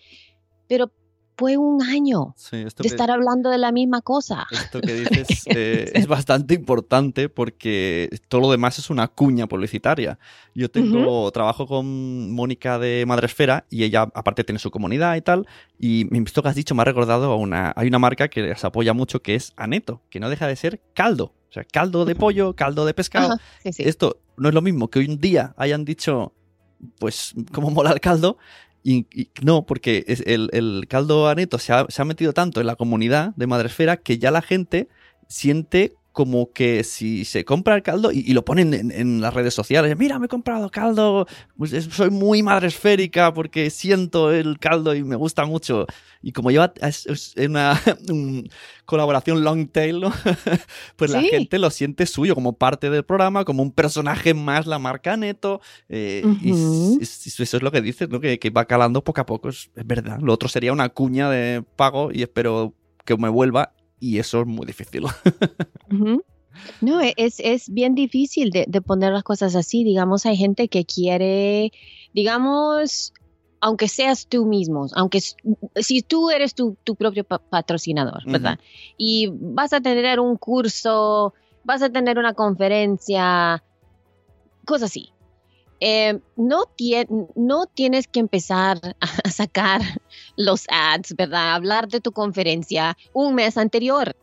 Pero fue un año
Sí, esto
de
que-
estar hablando de la misma cosa.
Esto que dices eh, es bastante importante porque todo lo demás es una cuña publicitaria. Yo tengo trabajo con Mónica de Madresfera y ella aparte tiene su comunidad y tal. Y esto que has dicho me ha recordado a una. Hay una marca que les apoya mucho que es Aneto, que no deja de ser caldo. O sea, caldo de pollo, caldo de pescado.
Ajá, sí, sí.
Esto no es lo mismo que hoy un día hayan dicho, pues, cómo mola el caldo. Y, y no, porque es el, el caldo aneto se ha, se ha metido tanto en la comunidad de Madresfera que ya la gente siente como que si se compra el caldo y, y lo ponen en, en las redes sociales, mira, me he comprado caldo, pues es- soy muy madresférica porque siento el caldo y me gusta mucho. Y como lleva es, es una un- colaboración long tail, ¿no? pues la gente lo siente suyo como parte del programa, como un personaje más la marca Neto. eh, y s- eso es lo que dices, ¿no? Que, que va calando poco a poco, es, es verdad. Lo otro sería una cuña de pago y espero que me vuelva y eso es muy difícil.
No, e- es, es bien difícil de, de poner las cosas así. Digamos, hay gente que quiere, digamos, aunque seas tú mismo, aunque si tú eres tu, tu propio pa- patrocinador. ¿verdad? Y vas a tener un curso, vas a tener una conferencia, cosas así. Eh, no, tie- no tienes que empezar a sacar los ads, ¿verdad? Hablar de tu conferencia un mes anterior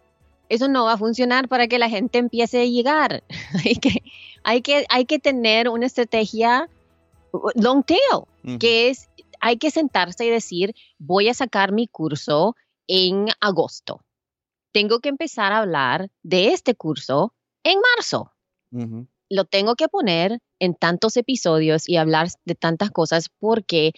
eso no va a funcionar para que la gente empiece a llegar. hay, que, hay, que, hay que tener una estrategia uh, long tail, que es, hay que sentarse y decir, voy a sacar mi curso en agosto. Tengo que empezar a hablar de este curso en marzo. Lo tengo que poner en tantos episodios y hablar de tantas cosas porque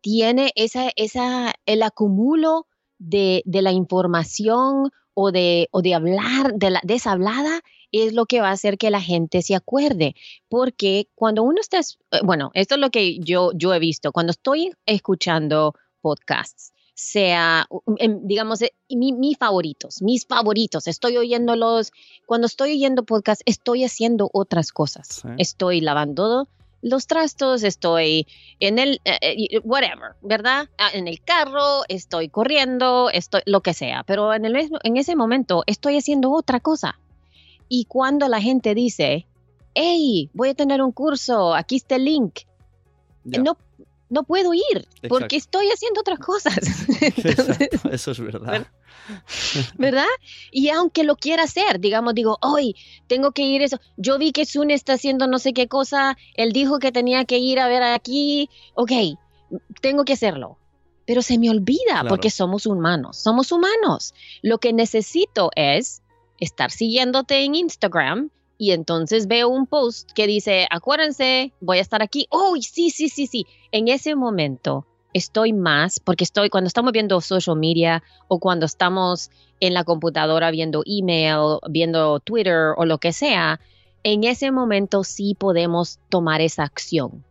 tiene esa, esa, el acumulo de, de la información o de, o de hablar, de, la, de esa hablada, es lo que va a hacer que la gente se acuerde. Porque cuando uno está, es- eh, bueno, esto es lo que yo, yo he visto, cuando estoy escuchando podcasts, sea, em, digamos, eh, mi- mis favoritos, mis favoritos, estoy oyéndolos, cuando estoy oyendo podcasts, estoy haciendo otras cosas.
Sí.
Estoy lavando los trastos, estoy en el, eh, eh, whatever, ¿verdad? Ah, En el carro, estoy corriendo, estoy, lo que sea, pero en, el mismo, en ese momento estoy haciendo otra cosa. Y cuando la gente dice, hey, voy a tener un curso, aquí está el link, no, no puedo ir
Exacto.
porque estoy haciendo otras cosas. Entonces,
Eso es verdad.
¿verdad? Y aunque lo quiera hacer, digamos, digo, hoy tengo que ir eso. Yo vi que Sune está haciendo no sé qué cosa, él dijo que tenía que ir a ver aquí, ok, tengo que hacerlo. Pero se me olvida
Claro.
porque somos humanos, somos humanos. Lo que necesito es estar siguiéndote en Instagram y entonces veo un post que dice, acuérdense, voy a estar aquí. Oh, sí, sí, sí, sí. En ese momento estoy más, porque estoy, cuando estamos viendo social media o cuando estamos en la computadora viendo email, viendo Twitter o lo que sea, en ese momento sí podemos tomar esa acción,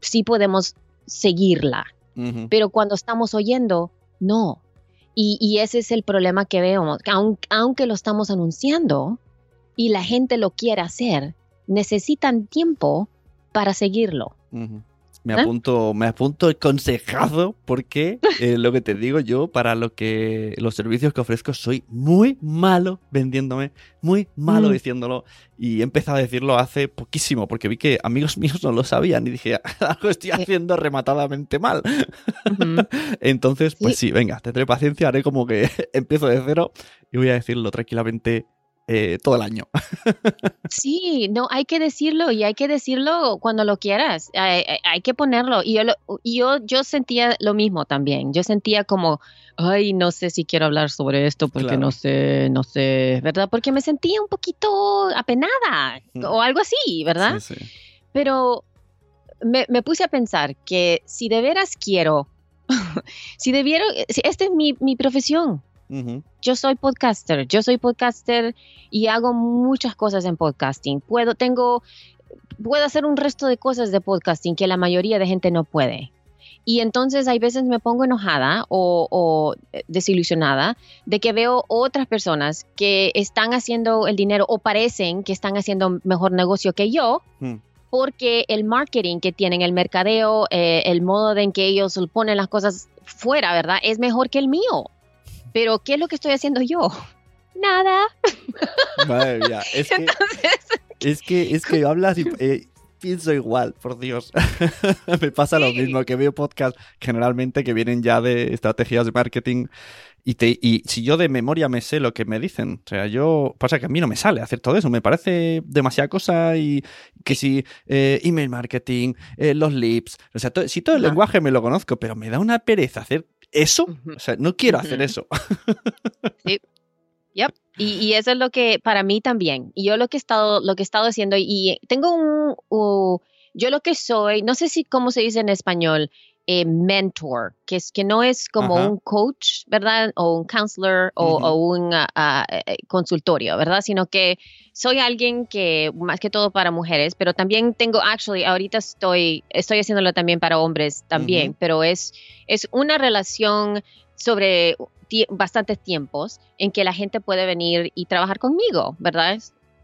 sí podemos seguirla, pero cuando estamos oyendo, no. Y, y ese es el problema que vemos, que aun- aunque lo estamos anunciando y la gente lo quiere hacer, necesitan tiempo para seguirlo.
Me
¿Eh?
apunto, me apunto el consejazo porque eh, lo que te digo yo, para lo que los servicios que ofrezco, soy muy malo vendiéndome, muy malo
Mm.
diciéndolo. Y he empezado a decirlo hace poquísimo, porque vi que amigos míos no lo sabían y dije, algo estoy haciendo rematadamente mal. Entonces, pues
Sí.
sí, venga, tendré paciencia, haré como que empiezo de cero y voy a decirlo tranquilamente eh, todo el año.
Sí, no, hay que decirlo y hay que decirlo cuando lo quieras. Hay, hay- hay que ponerlo. Y yo, lo- y yo, yo sentía lo mismo también. Yo sentía como, ay, no sé si quiero hablar sobre esto porque
Claro.
no sé, no sé, ¿verdad? Porque me sentía un poquito apenada o algo así, ¿verdad?
Sí, sí.
Pero me, me puse a pensar que si de veras quiero, si debiera, si esta es mi, mi profesión, Yo soy podcaster, yo soy podcaster y hago muchas cosas en podcasting. Puedo, tengo, puedo hacer un resto de cosas de podcasting que la mayoría de gente no puede. Y entonces hay veces me pongo enojada o, o, eh, desilusionada de que veo otras personas que están haciendo el dinero o parecen que están haciendo mejor negocio que yo
Mm.
porque el marketing que tienen, el mercadeo, eh, el modo en que ellos ponen las cosas fuera, ¿verdad? Es mejor que el mío. Pero ¿qué es lo que estoy haciendo yo? Nada.
Madre mía, es que,
Entonces,
es que, es que hablas y eh, pienso igual, por Dios. Me pasa lo
Sí.
mismo, que veo podcasts generalmente que vienen ya de estrategias de marketing y, te, y si yo de memoria me sé lo que me dicen, o sea, yo, pasa que a mí no me sale hacer todo eso, me parece demasiada cosa y que si eh, email marketing, eh, los leads, o sea, to- si todo el
Ajá.
lenguaje me lo conozco, pero me da una pereza hacer eso, o sea, no quiero hacer eso.
Yep. Y, y eso es lo que para mí también. Y yo lo que he estado, lo que he estado haciendo, y tengo un, u- yo lo que soy, no sé si cómo se dice en español, eh, mentor, que es que no es como
Ajá.
un coach, ¿verdad? O un counselor o, un eh, consultorio, ¿verdad? Sino que soy alguien que, más que todo para mujeres, pero también tengo, actually, ahorita estoy, estoy haciéndolo también para hombres también, pero es, es una relación sobre tie- bastantes tiempos en que la gente puede venir y trabajar conmigo, ¿verdad?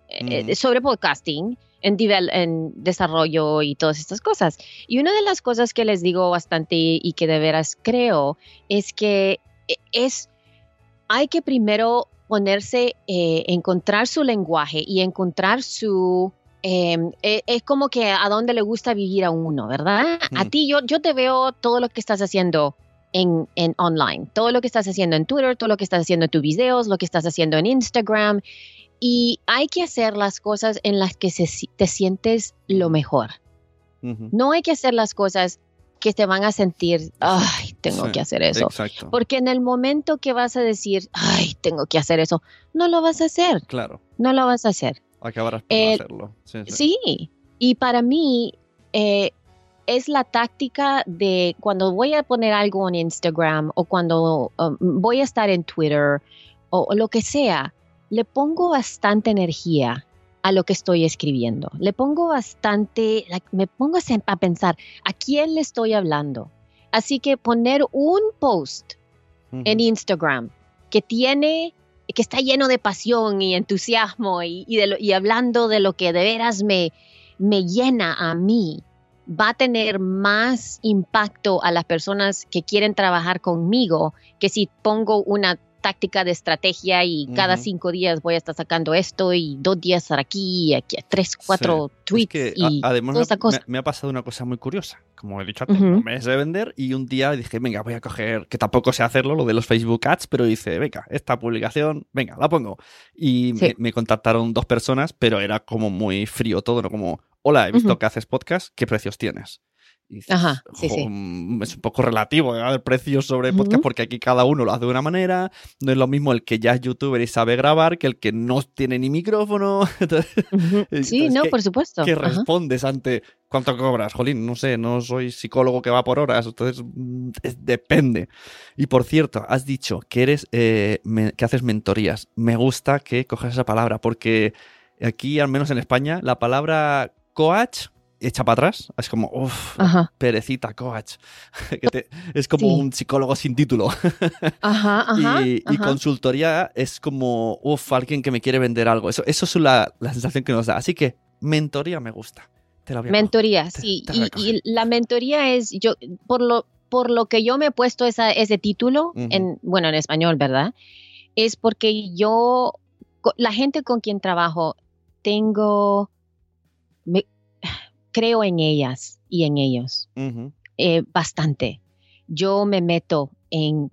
Eh,
Ujú.
sobre podcasting, en, en desarrollo y todas estas cosas. Y una de las cosas que les digo bastante y que de veras creo es que eh, es, hay que primero ponerse, eh, encontrar su lenguaje y encontrar su... eh, eh, es como que a dónde le gusta vivir a uno, ¿verdad? A
Mm.
ti yo, yo te veo todo lo que estás haciendo en, en online, todo lo que estás haciendo en Twitter, todo lo que estás haciendo en tus videos, lo que estás haciendo en Instagram. Y hay que hacer las cosas en las que se te sientes lo mejor. No hay que hacer las cosas que te van a sentir, ay, tengo
Sí,
que hacer eso.
Exacto.
Porque en el momento que vas a decir, ay, tengo que hacer eso, no lo vas a hacer,
Claro,
no lo vas a hacer.
acabarás por hacerlo. Sí, sí.
Sí, y para mí eh, es la táctica de cuando voy a poner algo en Instagram o cuando um, voy a estar en Twitter o, o lo que sea, le pongo bastante energía a lo que estoy escribiendo. Le pongo bastante, me pongo a pensar, ¿a quién le estoy hablando? Así que poner un post en Instagram que tiene, que está lleno de pasión y entusiasmo y, y de lo- y hablando de lo que de veras me, me llena a mí, va a tener más impacto a las personas que quieren trabajar conmigo que si pongo una táctica de estrategia y cada cinco días voy a estar sacando esto y dos días estar aquí y aquí tres, cuatro
Es
tweets
que,
y
además
toda
me,
esta cosa.
me- me ha pasado una cosa muy curiosa. Como he dicho antes,
Ujú.
no me sé vender y un día dije, venga, voy a coger, que tampoco sé hacerlo, lo de los Facebook Ads, pero dice, venga, esta publicación, venga, la pongo. Y
Sí.
me, me contactaron dos personas, pero era como muy frío todo, ¿no? Como, hola, he visto que haces podcast, ¿qué precios tienes? Y dices,
Ajá, sí,
"Jo,
sí.
mm, Es un poco relativo ¿eh? el precio sobre podcast porque aquí cada uno lo hace de una manera. No es lo mismo el que ya es youtuber y sabe grabar que el que no tiene ni micrófono. Entonces,
Sí, no,
¿qué-
por supuesto.
¿Qué
Ajá.
respondes ante cuánto cobras? Jolín, no sé, no soy psicólogo que va por horas, entonces mm, es- depende. Y por cierto, has dicho que eres eh, me- que haces mentorías. Me gusta que cojas esa palabra porque aquí, al menos en España, la palabra coach echa para atrás. Es como, uff, perecita coach. Que te- es como
Sí.
un psicólogo sin título.
ajá, ajá.
y, consultoría es como, uff, alguien que me quiere vender algo. Eso, eso es la, la sensación que nos da. Así que mentoría me gusta. Te la voy a
Mentoría,
Te-
sí.
te
Y, y la mentoría es, yo, por lo, por lo que yo me he puesto esa, ese título, en, bueno, en español, ¿verdad? Es porque yo, la gente con quien trabajo, tengo, me- creo en ellas y en ellos eh, bastante. Yo me meto en,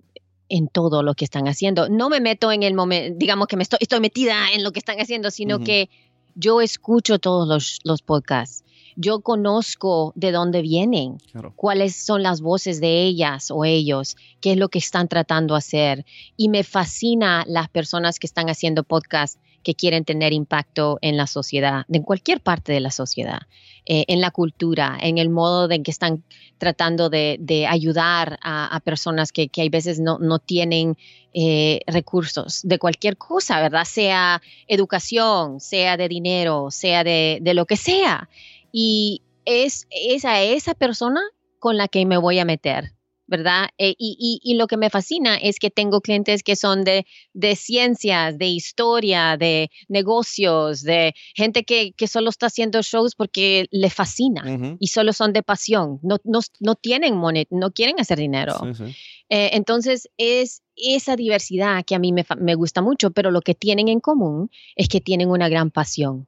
en todo lo que están haciendo. No me meto en el momento, digamos que me estoy, estoy metida en lo que están haciendo, sino que yo escucho todos los, los podcasts. Yo conozco de dónde vienen,
claro.
cuáles son las voces de ellas o ellos, qué es lo que están tratando de hacer. Y me fascina las personas que están haciendo podcasts que quieren tener impacto en la sociedad, en cualquier parte de la sociedad, eh, en la cultura, en el modo de que están tratando de, ayudar a, a personas que, que hay veces no, no tienen eh, recursos de cualquier cosa, ¿verdad? Sea educación, sea de dinero, sea de, de lo que sea. Y es, es a esa persona con la que me voy a meter, ¿verdad? Eh, y, y- y lo que me fascina es que tengo clientes que son de, de ciencias, de historia, de negocios, de gente que, que solo está haciendo shows porque le fascina y solo son de pasión, no, no, no tienen monet, no quieren hacer dinero.
sí, sí.
Eh, entonces es esa diversidad que a mí me, me gusta mucho, pero lo que tienen en común es que tienen una gran pasión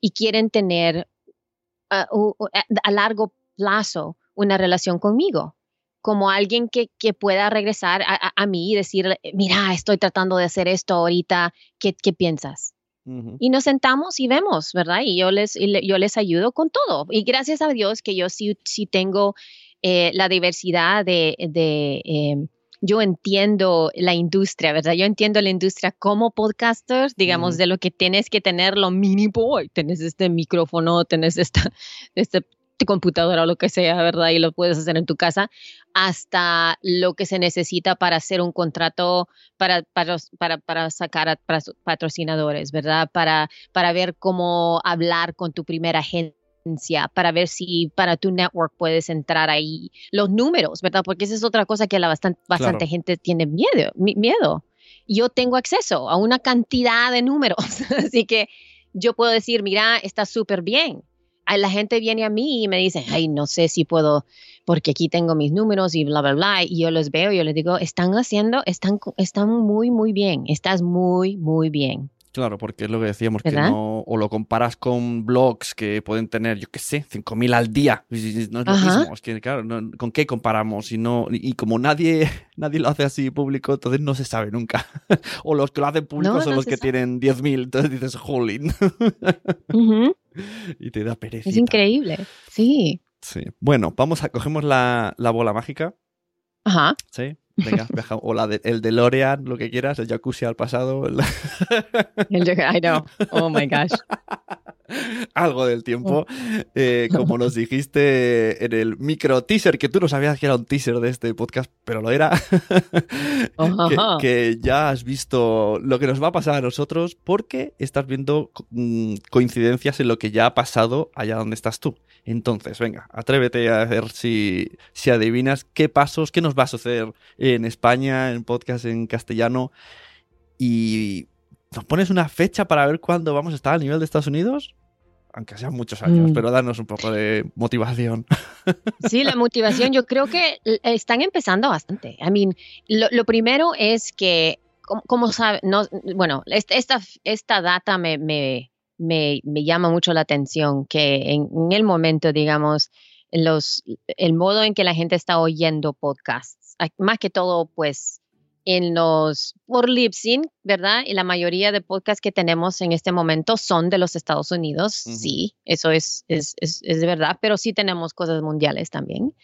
y quieren tener ah, a largo plazo una relación conmigo, como alguien que, que pueda regresar a, a- a mí y decir, mira, estoy tratando de hacer esto ahorita, ¿qué, qué piensas?
Ujú.
y nos sentamos y vemos, ¿verdad? Y yo les, y le- yo les ayudo con todo. Y gracias a Dios que yo sí, sí tengo eh, la diversidad de, de eh, yo entiendo la industria, ¿verdad? Yo entiendo la industria como podcaster, digamos, de lo que tienes que tener lo mínimo, y tenés este micrófono, tenés esta, este tu computadora o lo que sea, ¿verdad? Y lo puedes hacer en tu casa, hasta lo que se necesita para hacer un contrato para, para, para, para sacar a patrocinadores, ¿verdad? Para, para ver cómo hablar con tu primera agencia, para ver si para tu network puedes entrar ahí. Los números, ¿verdad? Porque esa es otra cosa que la bastante, bastante
Claro.
gente tiene miedo, mi- miedo. Yo tengo acceso a una cantidad de números, así que yo puedo decir, mira, está súper bien. La gente viene a mí y me dice, ay, no sé si puedo, porque aquí tengo mis números y bla, bla, bla. Y yo los veo y yo les digo, están haciendo, están, están muy, muy bien. Estás muy, muy bien.
Claro, porque es lo que decíamos, que no, o lo comparas con blogs que pueden tener, yo qué sé, 5.000 al día. No es lo
Ajá.
mismo, es que claro, no- ¿con qué comparamos? Y, no, y como nadie, nadie lo hace así público, entonces no se sabe nunca. o los que lo hacen público
No,
son
no
los que
sabe.
tienen 10.000, entonces dices, jolín,
Ujú.
y te da pereza.
Es increíble. Sí.
Sí. Bueno, vamos a, cogemos la, la bola mágica,
Ajá.
¿sí? Venga, viaja- o la de, el DeLorean, lo que quieras, el jacuzzi al pasado, el-
El- I know. Oh my gosh.
algo del tiempo. Eh, como nos dijiste en el micro teaser, que tú no sabías que era un teaser de este podcast, pero lo era. que, ya has visto lo que nos va a pasar a nosotros porque estás viendo mm, coincidencias en lo que ya ha pasado allá donde estás tú. Entonces, venga, atrévete a ver si, si adivinas qué pasos, qué nos va a suceder en España, en podcast en castellano. Y nos pones una fecha para ver cuándo vamos a estar al nivel de Estados Unidos. Aunque sean muchos años,
Mm.
pero danos un poco de motivación.
Sí, la motivación, yo creo que están empezando bastante. I mean, lo, lo primero es que, como, como sabe, no, bueno, esta, esta, esta data me, me, me, me llama mucho la atención, que en, en el momento, digamos, los, el modo en que la gente está oyendo podcasts, más que todo, pues, en los, por Libsyn, ¿verdad? Y la mayoría de podcasts que tenemos en este momento son de los Estados Unidos,
Ujú.
sí, eso es, es, es, es verdad, pero sí tenemos cosas mundiales también.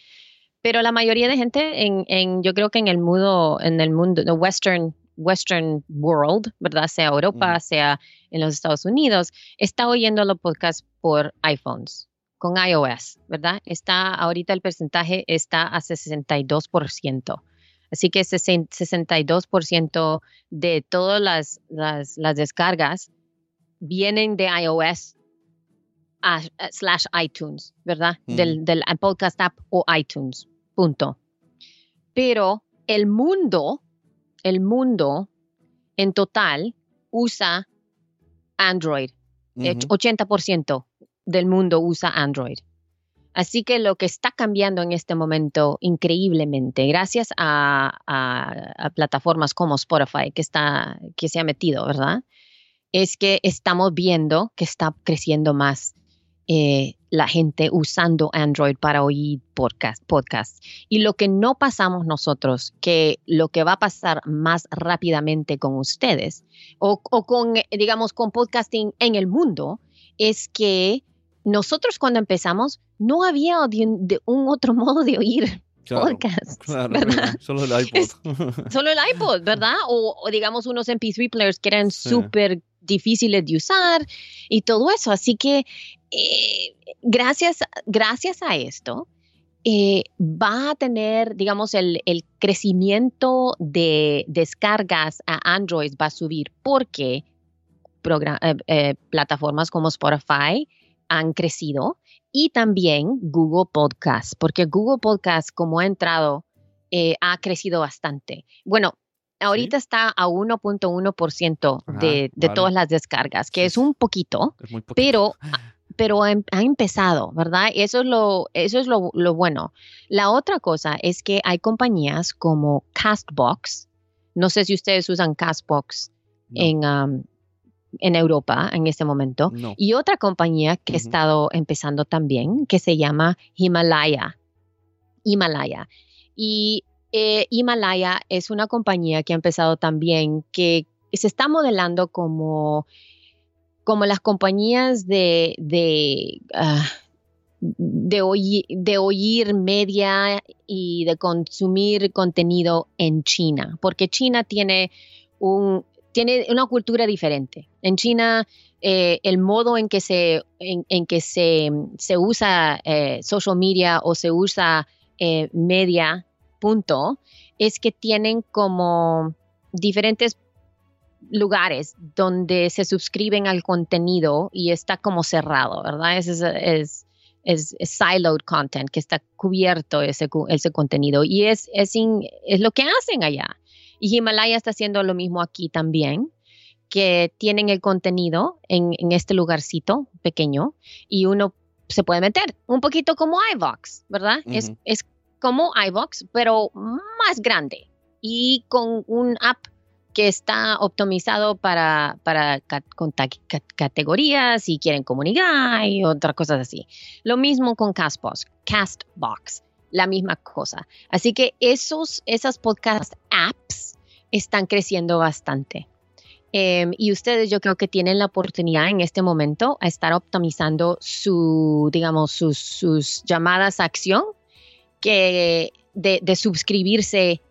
Pero la mayoría de gente, en, en, yo creo que en el mundo, en el mundo, the western, western world, ¿verdad? Sea Europa,
Ujú.
sea en los Estados Unidos, está oyendo los podcasts por iPhones, con iOS, ¿verdad? Está, ahorita el porcentaje está a 62%. Así que sesen- 62% de todas las, las, las descargas vienen de iOS a- a- slash iTunes, ¿verdad?
Ujú.
Del, del podcast app o iTunes, punto. Pero el mundo, el mundo en total usa Android, eh,
Ujú.
80%. del mundo usa Android. Así que lo que está cambiando en este momento increíblemente, gracias a, plataformas como Spotify, que, está, que se ha metido, ¿verdad? Es que estamos viendo que está creciendo más eh, la gente usando Android para oír podcast, podcast. Y lo que no pasamos nosotros, que lo que va a pasar más rápidamente con ustedes o, o con, eh, digamos, con podcasting en el mundo, es que nosotros cuando empezamos no había de, un- de un otro modo de oír
Claro,
podcasts,
Claro,
¿verdad?
solo el iPod.
Es- Solo el iPod, ¿verdad? O, o digamos unos MP3 players que eran
Sí.
súper difíciles de usar y todo eso. Así que eh, gracias, gracias a esto, eh, va a tener, digamos, el, el crecimiento de descargas a Android va a subir porque eh, plataformas como Spotify han crecido y también Google Podcast, porque Google Podcast, como ha entrado, eh, ha crecido bastante. Bueno, ahorita está a 1.1%
Ah,
de, de
vale.
todas las descargas, que
Sí,
es un poquito,
Es muy poquito.
pero, pero ha, em- ha empezado, ¿verdad? Eso es, lo, eso es lo, lo bueno. La otra cosa es que hay compañías como Castbox, no sé si ustedes usan Castbox
No,
en, um, en Europa en este momento,
no.
y otra compañía que ha
Ujú.
estado empezando también, que se llama Himalaya. Himalaya. Y eh, Himalaya es una compañía que ha empezado también que se está modelando como, como las compañías de, de, ah, de oír media y de consumir contenido en China, porque China tiene un tiene una cultura diferente. En China, eh, el modo en que se, en, que se, se usa eh, social media o se usa eh, media, punto, es que tienen como diferentes lugares donde se suscriben al contenido y está como cerrado, ¿verdad? Es, es, es, siloed content, que está cubierto ese, ese contenido y es, es lo que hacen allá. Y Himalaya está haciendo lo mismo aquí también, que tienen el contenido en, en este lugarcito pequeño y uno se puede meter, un poquito como iVox, ¿verdad? es, es como iVox, pero más grande y con un app que está optimizado para, para con ta- categorías, si quieren comunidad y otras cosas así. Lo mismo con Castbox, Castbox, la misma cosa. Así que esos, esas podcast apps están creciendo bastante. Em, y ustedes yo creo que tienen la oportunidad en este momento a estar optimizando su, digamos, sus, sus llamadas a acción que de, suscribirse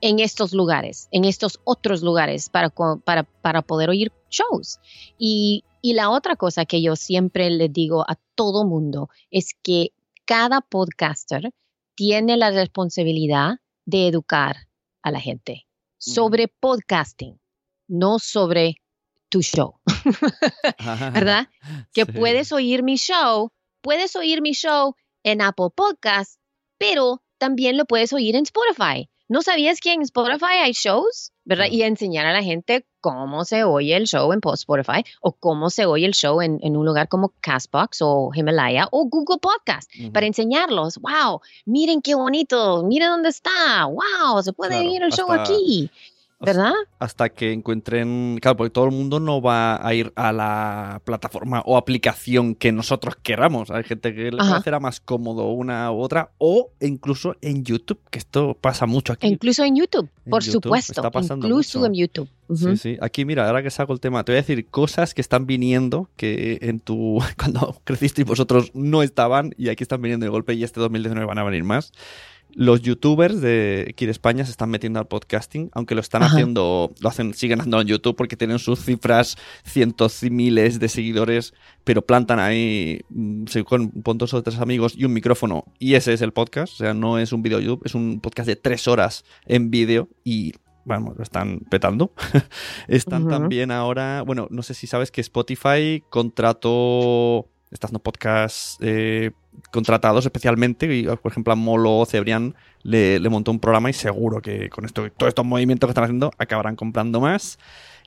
en estos lugares, en estos otros lugares para, para, para poder oír shows. Y, y la otra cosa que yo siempre le digo a todo mundo es que cada podcaster tiene la responsabilidad de educar a la gente sobre podcasting, no sobre tu show, ¿verdad? Que
Sí.
puedes oír mi show, puedes oír mi show en Apple Podcasts, pero también lo puedes oír en Spotify. ¿No sabías que en Spotify hay shows? ¿Verdad? Y enseñar a la gente cómo se oye el show en post- Spotify o cómo se oye el show en, en un lugar como Castbox o Himalaya o Google Podcast para enseñarlos. ¡Wow! Miren qué bonito, miren dónde está. ¡Wow! Se puede
Claro,
oír el show aquí. ¿Verdad?
hasta que encuentren, claro, porque todo el mundo no va a ir a la plataforma o aplicación que nosotros queramos. Hay gente que le parecerá más cómodo una u otra, o incluso en YouTube, que esto pasa mucho aquí.
Incluso en YouTube,
En
por
YouTube
supuesto.
está pasando
Incluso
mucho.
en YouTube.
Sí, sí. Aquí, mira, ahora que saco el tema, te voy a decir cosas que están viniendo que en tu. cuando crecisteis vosotros no estaban y aquí están viniendo de golpe y este 2019 van a venir más. Los youtubers de aquí de España se están metiendo al podcasting, aunque lo están
Ajá.
haciendo, lo hacen, siguen haciendo en YouTube porque tienen sus cifras, cientos y miles de seguidores, pero plantan ahí con pon dos o tres amigos y un micrófono y ese es el podcast, o sea, no es un video YouTube, es un podcast de tres horas en vídeo y vamos, lo están petando. están también ahora, bueno, no sé si sabes que Spotify contrató, está haciendo podcasts eh, contratados especialmente, y, por ejemplo a Molo o Cebrián le, montó un programa y seguro que con esto, todos estos movimientos que están haciendo acabarán comprando más.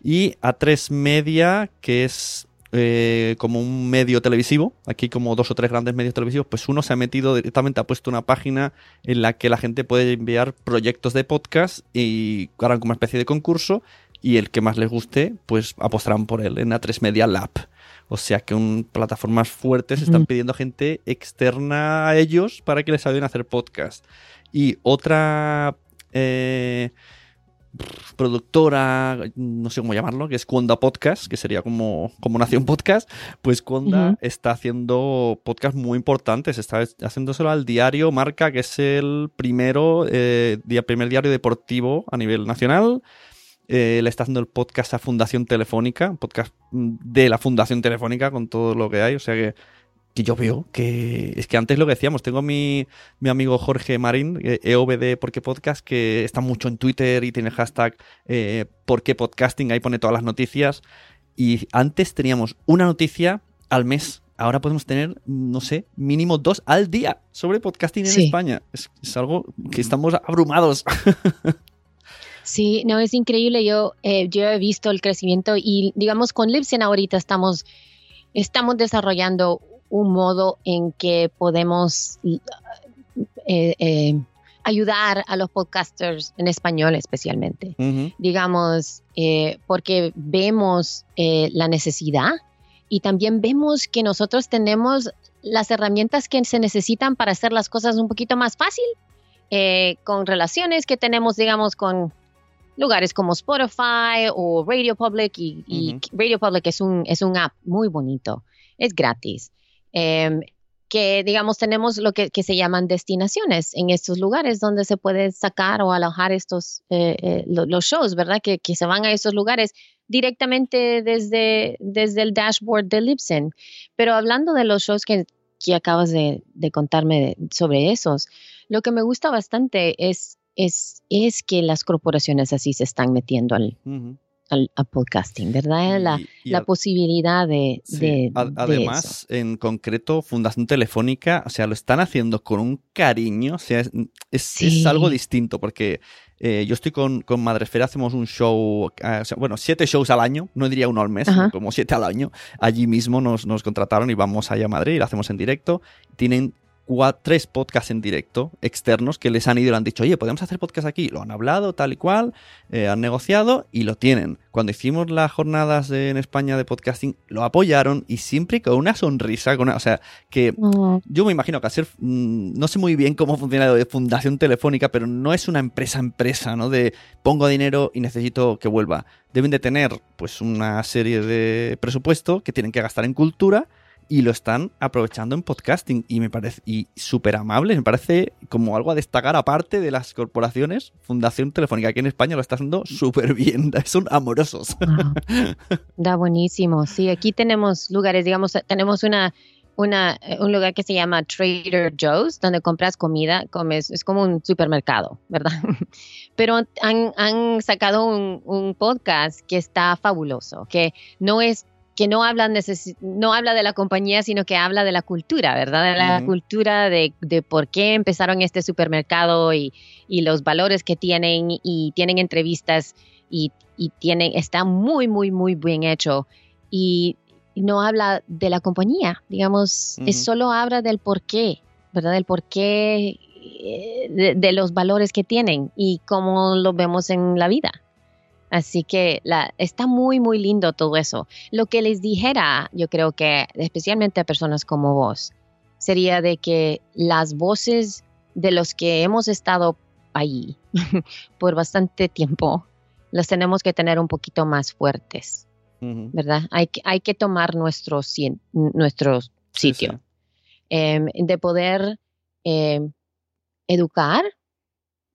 Y A3 Media, que es eh, como un medio televisivo, aquí como dos o tres grandes medios televisivos, pues uno se ha metido directamente, ha puesto una página en la que la gente puede enviar proyectos de podcast y harán como una especie de concurso y el que más les guste, pues apostarán por él en A3 Media Lab. O sea que un, plataformas fuertes están pidiendo gente externa a ellos para que les ayuden a hacer podcast. Y otra eh, productora, no sé cómo llamarlo, que es Cuonda Podcast, que sería como, como Nación Podcast, pues Cuonda está haciendo podcast muy importantes, está haciéndoselo al diario Marca, que es el primero, eh, primer diario deportivo a nivel nacional. Eh, le está haciendo el podcast a Fundación Telefónica, podcast de la Fundación Telefónica con todo lo que hay, o sea que que yo veo que es que antes lo que decíamos, tengo mi, mi amigo Jorge Marín, EOBD eh, Porque Podcast, que está mucho en Twitter y tiene hashtag eh, Porque Podcasting, ahí pone todas las noticias. Y antes teníamos una noticia al mes. Ahora podemos tener, no sé, mínimo dos al día sobre podcasting en España. Es, algo que estamos abrumados.
Sí, no, es increíble. Yo, eh, yo he visto el crecimiento y, digamos, con Libsyn ahorita estamos, estamos desarrollando un modo en que podemos eh, eh, ayudar a los podcasters en español especialmente. Digamos, eh, porque vemos la necesidad y también vemos que nosotros tenemos las herramientas que se necesitan para hacer las cosas un poquito más fácil, con relaciones que tenemos, digamos, con lugares como Spotify o Radio Public y, Radio Public es un, es un app muy bonito, es gratis. Em, que digamos tenemos lo que, se llaman destinaciones en estos lugares donde se puede sacar o alojar estos eh, eh, los shows, ¿verdad? Que, se van a esos lugares directamente desde, desde el dashboard de Libsyn. Pero hablando de los shows que, acabas de, contarme sobre esos, lo que me gusta bastante es, es, es que las corporaciones así se están metiendo al, al, podcasting, ¿verdad? La, la posibilidad de...
además, en concreto, Fundación Telefónica, o sea, lo están haciendo con un cariño, o sea, es, algo distinto, porque eh, yo estoy con, con Madresfera, hacemos un show, ah, bueno, siete shows al año, no diría uno al mes, como siete al año. Allí mismo nos, nos contrataron y vamos allá a Madrid y lo hacemos en directo. Tienen tres podcasts en directo externos que les han ido y le han dicho, oye, podemos hacer podcast aquí. Lo han hablado tal y cual, eh, han negociado y lo tienen. Cuando hicimos las jornadas en España de podcasting, lo apoyaron y siempre con una sonrisa. Con o sea, que mm. yo me imagino que hacer, mm, no sé muy bien cómo funciona lo de Fundación Telefónica, pero no es una empresa empresa, ¿no? De pongo dinero y necesito que vuelva. Deben de tener pues una serie de presupuesto que tienen que gastar en cultura y lo están aprovechando en podcasting y me parece y súper amable, me parece como algo a destacar aparte de las corporaciones. Fundación Telefónica aquí en España lo está haciendo súper bien, son amorosos.
Da buenísimo. Sí, aquí tenemos lugares, digamos, tenemos una una, un lugar que se llama Trader Joe's, donde compras comida, comes, es como un supermercado, ¿verdad? Pero han, han sacado un, un, podcast que está fabuloso, que no es que no habla, no habla de la compañía, sino que habla de la cultura, ¿verdad? De la cultura de, por qué empezaron este supermercado y, los valores que tienen y tienen entrevistas y, tienen, está muy, muy, muy bien hecho. Y no habla de la compañía, digamos, es solo habla del por qué, ¿verdad? Del por qué eh, de los valores que tienen y cómo lo vemos en la vida. Así que la, está muy, muy lindo todo eso. Lo que les dijera, yo creo que especialmente a personas como vos, sería de que las voces de los que hemos estado ahí por bastante tiempo, las tenemos que tener un poquito más fuertes, ¿verdad? Hay que, hay que tomar nuestro, nuestro sitio. Em, de poder em, educar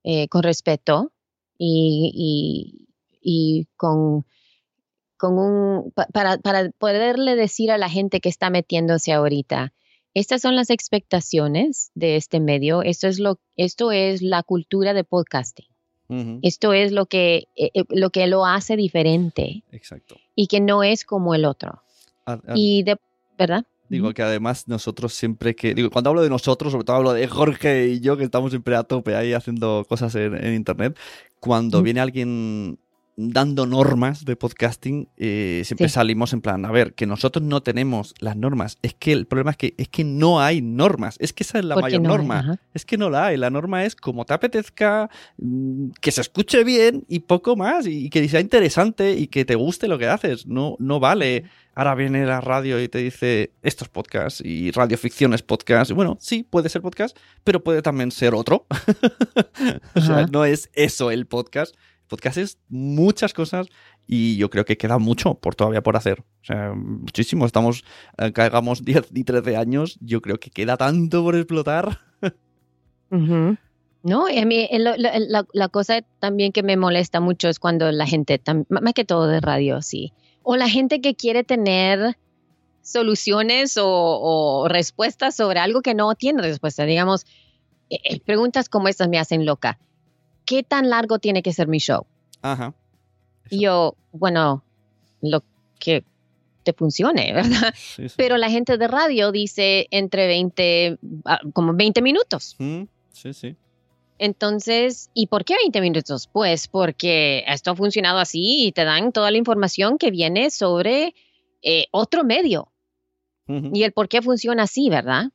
eh, con respeto y, y con, con un, para, para poderle decir a la gente que está metiéndose ahorita, estas son las expectaciones de este medio, esto es, lo, esto es la cultura de podcasting. Esto es lo que, eh, eh, lo que lo hace diferente.
Exacto.
Y que no es como el otro. y de, ¿verdad?
Digo que además nosotros siempre que, digo, cuando hablo de nosotros, sobre todo hablo de Jorge y yo, que estamos siempre a tope ahí haciendo cosas en, internet, cuando viene alguien dando normas de podcasting, eh, siempre
Sí.
salimos en plan, a ver, que nosotros no tenemos las normas. Es que el problema es que, es que no hay normas. Es que esa es la
Porque
mayor
no
norma. Es que no la hay. La norma es como te apetezca, mm, que se escuche bien y poco más. Y que sea interesante y que te guste lo que haces. No, no vale. Ahora viene la radio y te dice estos podcasts y radioficción es podcast. Y Bueno, sí, puede ser podcast, pero puede también ser otro. o sea,
Ajá.
no es eso el podcast. Podcast es muchas cosas y yo creo que queda mucho por todavía por hacer. O sea, muchísimo. Estamos, eh, que hagamos 10 y 13 años, yo creo que queda tanto por explotar.
Ujú. No, y a mí eh, la, cosa también que me molesta mucho es cuando la gente, más que todo de radio, sí, o la gente que quiere tener soluciones o, o respuestas sobre algo que no tiene respuesta. Digamos, eh, eh, preguntas como estas me hacen loca. ¿Qué tan largo tiene que ser mi show?
Ajá.
Y yo, bueno, lo que te funcione, ¿verdad?
Sí, sí.
Pero la gente de radio dice entre 20, ah, como 20 minutos.
Mm, sí, sí.
Entonces, ¿y por qué 20 minutos? Pues porque esto ha funcionado así y te dan toda la información que viene sobre eh, otro medio
Ujú.
y el por qué funciona así, ¿verdad?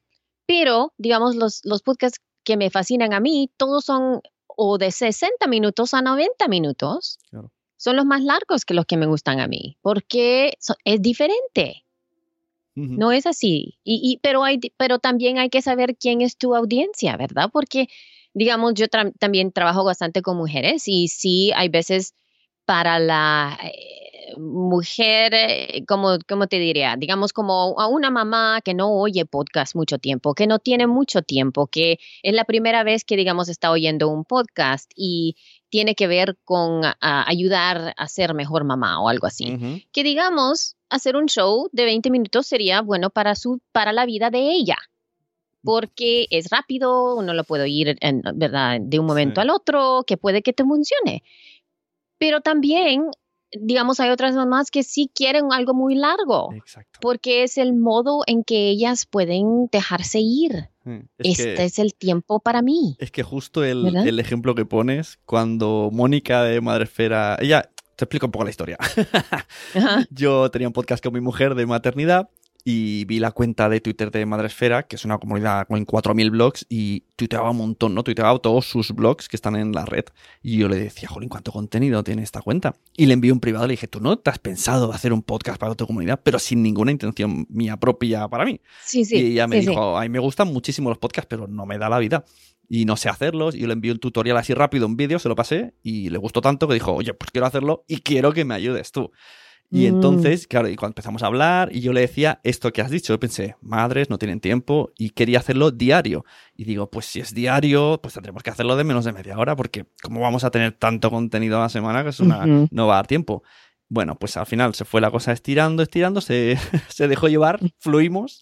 Pero, digamos, los, los podcasts que me fascinan a mí, todos son o de 60 minutos a 90 minutos.
Claro.
Son los más largos que los que me gustan a mí, porque so- es diferente. No es así. Y, y- pero, hay, pero también hay que saber quién es tu audiencia, ¿verdad? Porque, digamos, yo tra- también trabajo bastante con mujeres y sí hay veces para la eh, mujer, eh, como, ¿cómo te diría? Digamos, como a una mamá que no oye podcast mucho tiempo, que no tiene mucho tiempo, que es la primera vez que, digamos, está oyendo un podcast y tiene que ver con ayudar a ser mejor mamá o algo así que digamos, hacer un show de 20 minutos sería bueno para su para la vida de ella. Porque es rápido, uno lo puede ir en, ¿verdad? de un momento
Sí.
al otro, que puede que te funcione. Pero también, digamos, hay otras mamás que sí quieren algo muy largo,
Exacto.
porque es el modo en que ellas pueden dejarse ir.
Mm. Es
este
que-
es el tiempo para mí.
Es que justo el, el ejemplo que pones, cuando Mónica de Madresfera, ella, te explico un poco la historia. Yo tenía un podcast con mi mujer de maternidad y vi la cuenta de Twitter de Madresfera, que es una comunidad con 4.000 blogs, y tuiteaba un montón, ¿no? Tuiteaba todos sus blogs que están en la red. Y yo le decía, jolín, ¿cuánto contenido tiene esta cuenta? Y le envié un privado, le dije, tú no te has pensado hacer un podcast para tu comunidad, pero sin ninguna intención mía propia para mí.
Sí, sí.
y ella me
sí, sí.
dijo, a mí me gustan muchísimo los podcasts, pero no me da la vida. Y no sé hacerlos. Y yo le envié un tutorial así rápido, un vídeo, se lo pasé y le gustó tanto que dijo, oye, pues quiero hacerlo y quiero que me ayudes tú. Y
Mm.
entonces, claro, y cuando empezamos a hablar y yo le decía esto que has dicho, yo pensé, madres, no tienen tiempo y quería hacerlo diario. Y digo, pues si es diario, pues tendremos que hacerlo de menos de media hora porque ¿cómo vamos a tener tanto contenido a la semana que es una, no va a dar tiempo? Bueno, pues al final se fue la cosa estirando, estirando, se, se dejó llevar, fluimos,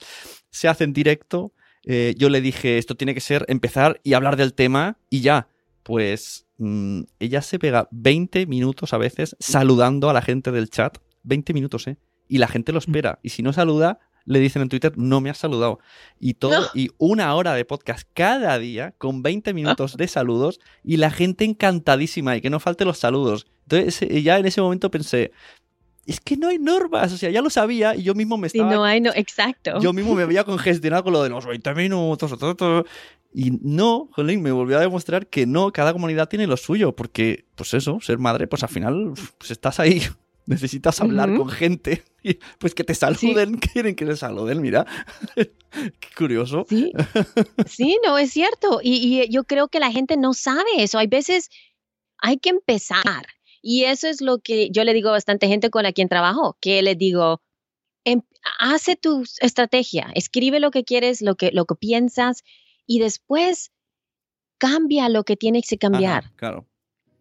se hace en directo. eh, yo le dije, esto tiene que ser empezar y hablar del tema y ya. Pues mm, ella se pega 20 minutos a veces saludando a la gente del chat. 20 minutos, ¿eh? Y la gente lo espera. Y si no saluda, le dicen en Twitter, no me has saludado. Y todo,
No.
y una hora de podcast cada día con 20 minutos de saludos y la gente encantadísima y que no falte los saludos. Entonces ya en ese momento pensé, es que no hay normas, o sea, ya lo sabía y yo mismo me
Sí,
estaba
no hay, no, exacto.
yo mismo me había congestionado con lo de los 20 minutos. o todo, todo. Y no, jolín, me volvió a demostrar que no, cada comunidad tiene lo suyo, porque, pues eso, ser madre, pues al final, pues estás ahí, necesitas hablar
Ujú.
con gente, y pues que te saluden, quieren que te saluden, mira. Qué curioso.
Sí, sí, no es cierto. Y, y yo creo que la gente no sabe eso. Hay veces hay que empezar. Y eso es lo que yo le digo a bastante gente con la quien trabajo, que le digo, em- hace tu estrategia, escribe lo que quieres, lo que, lo que piensas y después cambia lo que tienes que cambiar,
Ajá, claro.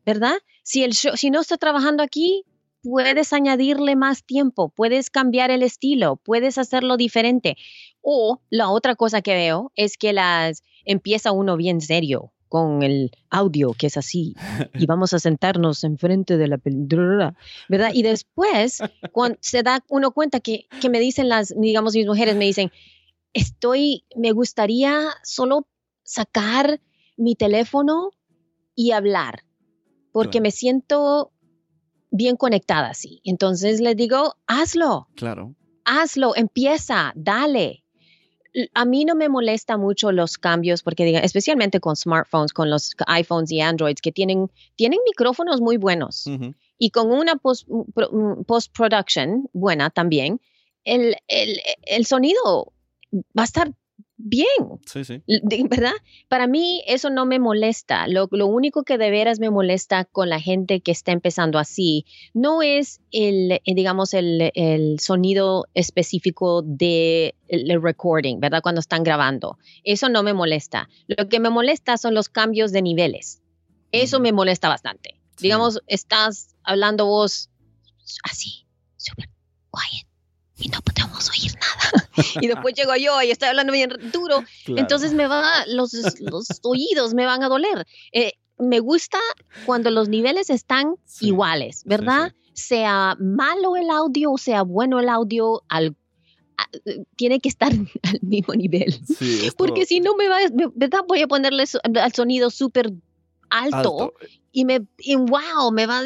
¿verdad? Si, el show- si no está trabajando aquí, puedes añadirle más tiempo, puedes cambiar el estilo, puedes hacerlo diferente. O la otra cosa que veo es que las empieza uno bien serio con el audio que es así y vamos a sentarnos enfrente de la película, ¿verdad? Y después cuando se da uno cuenta que, que me dicen las, digamos, mis mujeres me dicen, estoy, me gustaría solo sacar mi teléfono y hablar, porque me siento bien conectadas, sí. Entonces les digo, hazlo,
Claro.
hazlo, empieza, dale. A mí no me molesta mucho los cambios porque diga, especialmente con smartphones, con los iPhones y Androids que tienen, tienen micrófonos muy buenos y con una post, pro- mm, post-production buena también, el, el, el sonido va a estar bien.
Sí, sí.
¿Verdad? Para mí eso no me molesta. Lo, lo único que de veras me molesta con la gente que está empezando así no es el, eh, digamos, el, el sonido específico de el recording, ¿verdad? Cuando están grabando. Eso no me molesta. Lo que me molesta son los cambios de niveles. Eso
Ujú.
me molesta bastante.
Sí.
Digamos, estás hablando vos así, súper quiet, y no podemos oír nada. y después llego yo y estoy hablando bien duro
Claro.
entonces me va, los, los oídos me van a doler. Eh, me gusta cuando los niveles están
Sí,
iguales, ¿verdad? Sea malo el audio o sea bueno el audio, al, a- tiene que estar al mismo nivel.
Esto-
Porque si no me va, ¿verdad? Voy a ponerle so- al sonido súper alto,
alto.
y me, y wow, me va,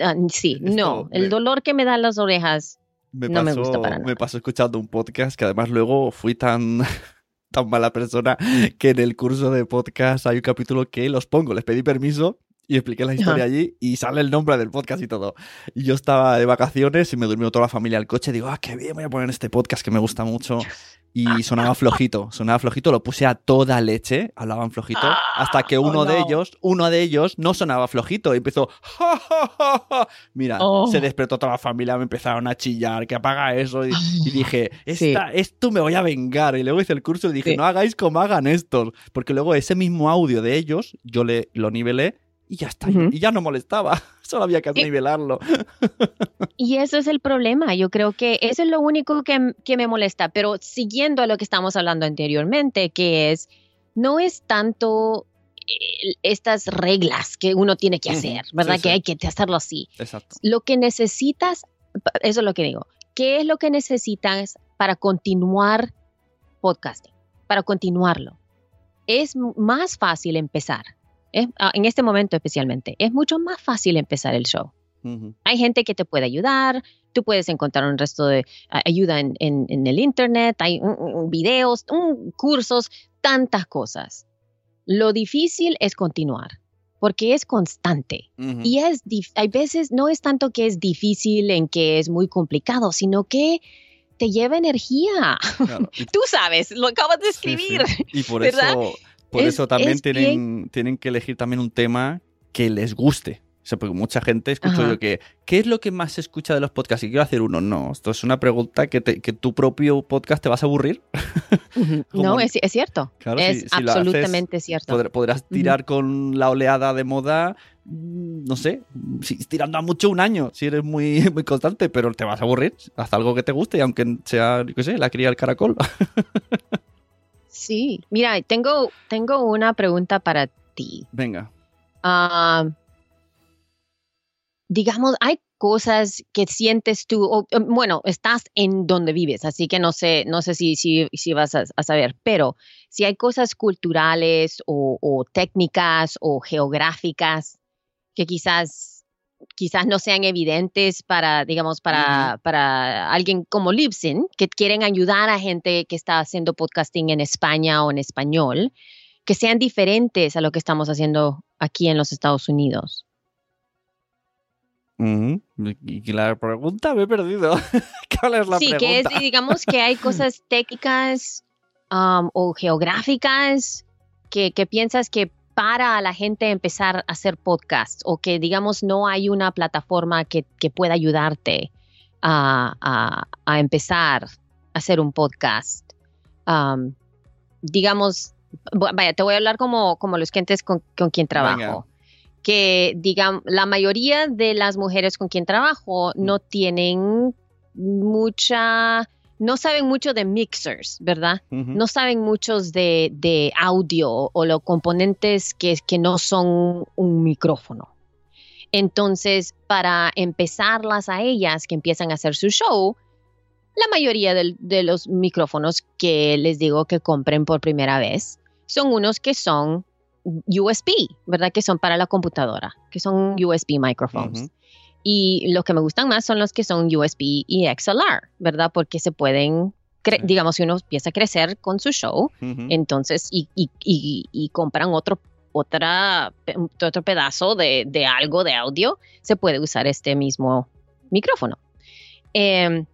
ah, sí,
Esto
no, el dolor que me dan las orejas.
Me
No me
pasó,
gusta para
me pasó escuchando un podcast que además luego fui tan, tan mala persona que en el curso de podcast hay un capítulo que los pongo, les pedí permiso y expliqué la historia allí y sale el nombre del podcast y todo. Y yo estaba de vacaciones y me durmió toda la familia al coche. Digo, ah, qué bien, voy a poner este podcast que me gusta mucho. Y sonaba flojito, sonaba flojito, lo puse a toda leche, hablaban flojito, hasta que
oh,
uno de
no.
ellos, uno de ellos no sonaba flojito y empezó, "Ja, ja, ja, ja". mira,
Oh.
se despertó toda la familia, me empezaron a chillar, que apaga eso, y, y dije,
Sí.
Esta, esto me voy a vengar. Y luego hice el curso y dije,
Sí.
no hagáis como hagan estos, porque luego ese mismo audio de ellos, yo le, lo nivelé y ya está, y ya no molestaba, solo había que nivelarlo.
Y eso es el problema. Yo creo que eso es lo único que, que me molesta. Pero siguiendo a lo que estamos hablando anteriormente, que es, no es tanto eh, estas reglas que uno tiene que hacer, ¿verdad?
Sí,
que hay que hacerlo así.
Exacto.
Lo que necesitas, eso es lo que digo, ¿qué es lo que necesitas para continuar podcasting? Para continuarlo. Es más fácil empezar. Es- ah, en este momento especialmente, es mucho más fácil empezar el show.
Ujú.
Hay gente que te puede ayudar, tú puedes encontrar un resto de ayuda en, en- en el internet, hay mm, mm, videos, mm, cursos, tantas cosas. Lo difícil es continuar, porque es constante.
Ujú.
Y es, hay veces no es tanto que es difícil en que es muy complicado, sino que te lleva energía.
Claro.
Tú sabes, lo acabas de
sí, sí.
escribir.
Y por
¿verdad?
eso, por
Es-
eso también
es
tienen, tienen que elegir también un tema que les guste. O sea, porque mucha gente escucho
Ajá.
yo que, ¿qué es lo que más se escucha de los podcasts? Y quiero hacer uno. No, esto es una pregunta que, te- que tu propio podcast te vas a aburrir.
No, es, es cierto.
Claro,
es
si- si lo haces,
absolutamente cierto.
Podr- podrás tirar con la oleada de moda, mm, no sé, si, tirando a mucho un año, si eres muy, muy constante, pero te vas a aburrir. Haz algo que te guste, y aunque sea, yo qué sé, la cría del caracol.
Sí, mira, tengo, tengo una pregunta para ti.
Venga.
Ah, digamos, hay cosas que sientes tú, o, bueno, estás en donde vives, así que no sé, no sé si, si, si vas a, a saber, pero si hay cosas culturales o, o técnicas o geográficas que quizás, quizás no sean evidentes para, digamos, para, para alguien como Libsyn, que quieren ayudar a gente que está haciendo podcasting en España o en español, que sean diferentes a lo que estamos haciendo aquí en los Estados Unidos.
Y y la pregunta me he perdido. ¿Cuál es la
sí,
pregunta?
que es, digamos que hay cosas técnicas um, o geográficas que, que piensas que para a la gente empezar a hacer podcasts o que, digamos, no hay una plataforma que, que pueda ayudarte a, a- a empezar a hacer un podcast. Um, digamos, vaya, te voy a hablar como, como los clientes con, con quien trabajo.
Venga.
Que, digamos, la mayoría de las mujeres con quien trabajo no tienen mucha, no saben mucho de mixers, ¿verdad? No saben muchos de, de audio o los componentes que, que no son un micrófono. Entonces, para empezarlas a ellas que empiezan a hacer su show, la mayoría de los micrófonos que les digo que compren por primera vez son unos que son USB, ¿verdad? Que son para la computadora, que son USB microphones. Y los que me gustan más son los que son USB y XLR, ¿verdad? Porque se pueden, cre- digamos, si uno empieza a crecer con su show, entonces, y, y- y- y compran otro, otra, otro pedazo de, de algo de audio, se puede usar este mismo micrófono. Em,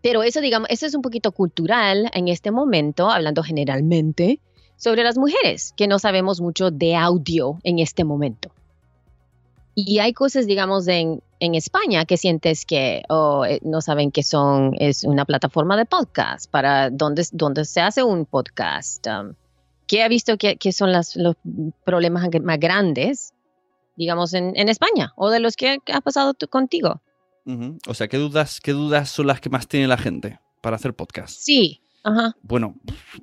pero eso, digamos, eso es un poquito cultural en este momento, hablando generalmente sobre las mujeres, que no sabemos mucho de audio en este momento. Y hay cosas, digamos, en, en España que sientes que oh, eh, no saben que son, es una plataforma de podcast para donde, donde se hace un podcast. um, ¿Qué ha visto que, que son las, los problemas más grandes, digamos, en, en España o de los que ha pasado tú contigo?
Ujú. O sea, ¿qué dudas, ¿qué dudas son las que más tiene la gente para hacer podcast?
Sí, ajá.
Bueno,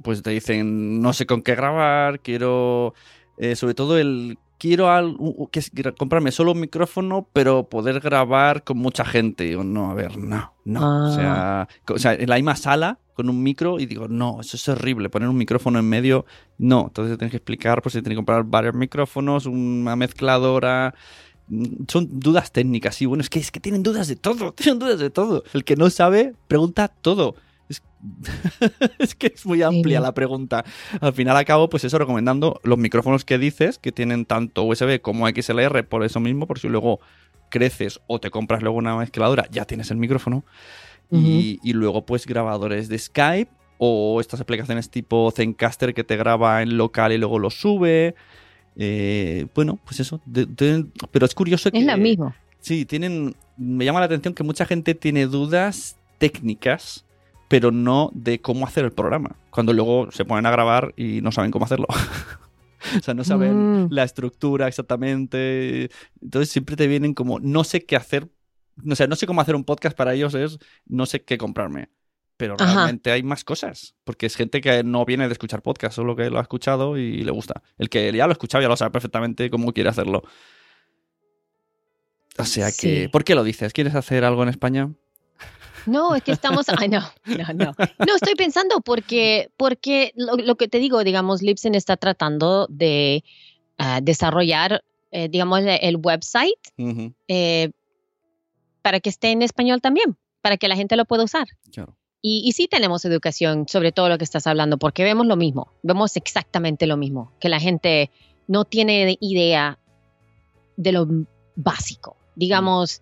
pues te dicen, no sé con qué grabar, quiero, eh, sobre todo el, quiero al- u- u- que comprarme solo un micrófono, pero poder grabar con mucha gente. Digo, no, a ver, no, no. O, sea, co- o sea, en la misma sala con un micro y digo, no, eso es horrible, poner un micrófono en medio, no. Entonces tienes que explicar, pues se tiene que comprar varios micrófonos, una mezcladora. Mm, Son dudas técnicas, y bueno, es que, es que tienen dudas de todo, tienen dudas de todo. El que no sabe, pregunta todo. Es, es que es muy amplia
Sí.
la pregunta. Al final acabo, pues eso, recomendando los micrófonos que dices, que tienen tanto USB como XLR, por eso mismo, por si luego creces o te compras luego una mezcladora, ya tienes el micrófono. y, y luego, pues, grabadores de Skype o estas aplicaciones tipo Zencaster que te graba en local y luego lo sube. Eh, bueno, pues eso. de- de- pero es curioso que.
Es lo mismo.
Sí, tienen. Me llama la atención que mucha gente tiene dudas técnicas, pero no de cómo hacer el programa. Cuando luego se ponen a grabar y no saben cómo hacerlo. o sea, no saben
Mm.
la estructura exactamente. Entonces siempre te vienen como, no sé qué hacer. O sea, no sé cómo hacer un podcast para ellos, es no sé qué comprarme. Pero
Ajá.
realmente hay más cosas. Porque es gente que no viene de escuchar podcast, solo que lo ha escuchado y le gusta. El que ya lo ha escuchado ya lo sabe perfectamente cómo quiere hacerlo. O sea que,
Sí.
¿por qué lo dices? ¿Quieres hacer algo en España?
No, es que estamos. Ay, no, no, no. No, estoy pensando porque, porque lo, lo que te digo, digamos, Lipsen está tratando de ah, desarrollar, eh, digamos, el, website eh, para que esté en español también, para que la gente lo pueda usar.
claro.
Y, y sí tenemos educación sobre todo lo que estás hablando, porque vemos lo mismo, vemos exactamente lo mismo, que la gente no tiene idea de lo básico. Digamos,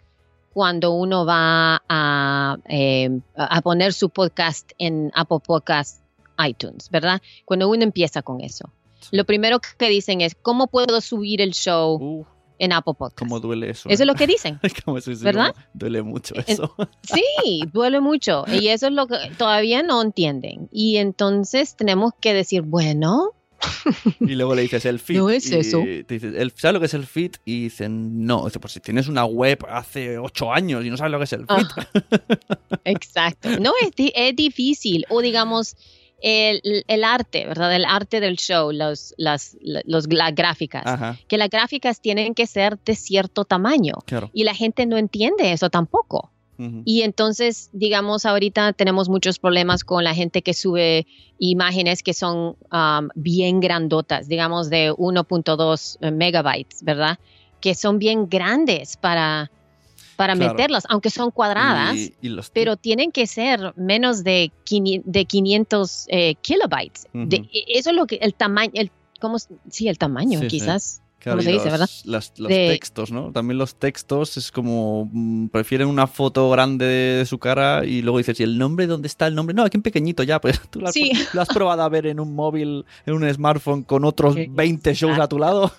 cuando uno va a, eh, a poner su podcast en Apple Podcast iTunes, ¿verdad? Cuando uno empieza con eso. Lo primero que dicen es, ¿cómo puedo subir el show
Uh,
en Apple Podcast?
cómo duele eso.
Eso
¿eh?
es lo que dicen. ¿Verdad?
duele mucho eso.
Sí, duele mucho. Y eso es lo que todavía no entienden. Y entonces tenemos que decir, bueno,
Y luego le dices el feed.
No es
y
eso.
te dices, "El- ¿Sabes lo que es el feed? Y dicen, no. Dice, pues si tienes una web hace ocho años y no sabes lo que es el feed.
exacto. No es, es difícil. O digamos, el, el arte, ¿verdad? El arte del show, los, las, los, las gráficas.
Ajá,
Que las gráficas tienen que ser de cierto tamaño.
claro.
Y la gente no entiende eso tampoco. Y entonces, digamos, ahorita tenemos muchos problemas con la gente que sube imágenes que son um, bien grandotas, digamos de 1.2 megabytes, ¿verdad? Que son bien grandes para, para
Claro.
meterlas, aunque son cuadradas,
Y, y los
pero tienen que ser menos de, 500 de 500 eh, kilobytes. De-
Ujú.
eso es lo que, el tamaño, el, ¿cómo, sí, el tamaño,
Sí, sí. Claro,
¿Cómo se dice,
los,
verdad?
las- los
De-
textos, ¿no? También los textos es como mm, prefieren una foto grande de, su cara y luego dices, ¿y el nombre dónde está el nombre? No, aquí en pequeñito ya, pues tú lo has,
Sí.
lo has probado a ver en un móvil, en un smartphone con otros
Sí,
20 shows a tu lado.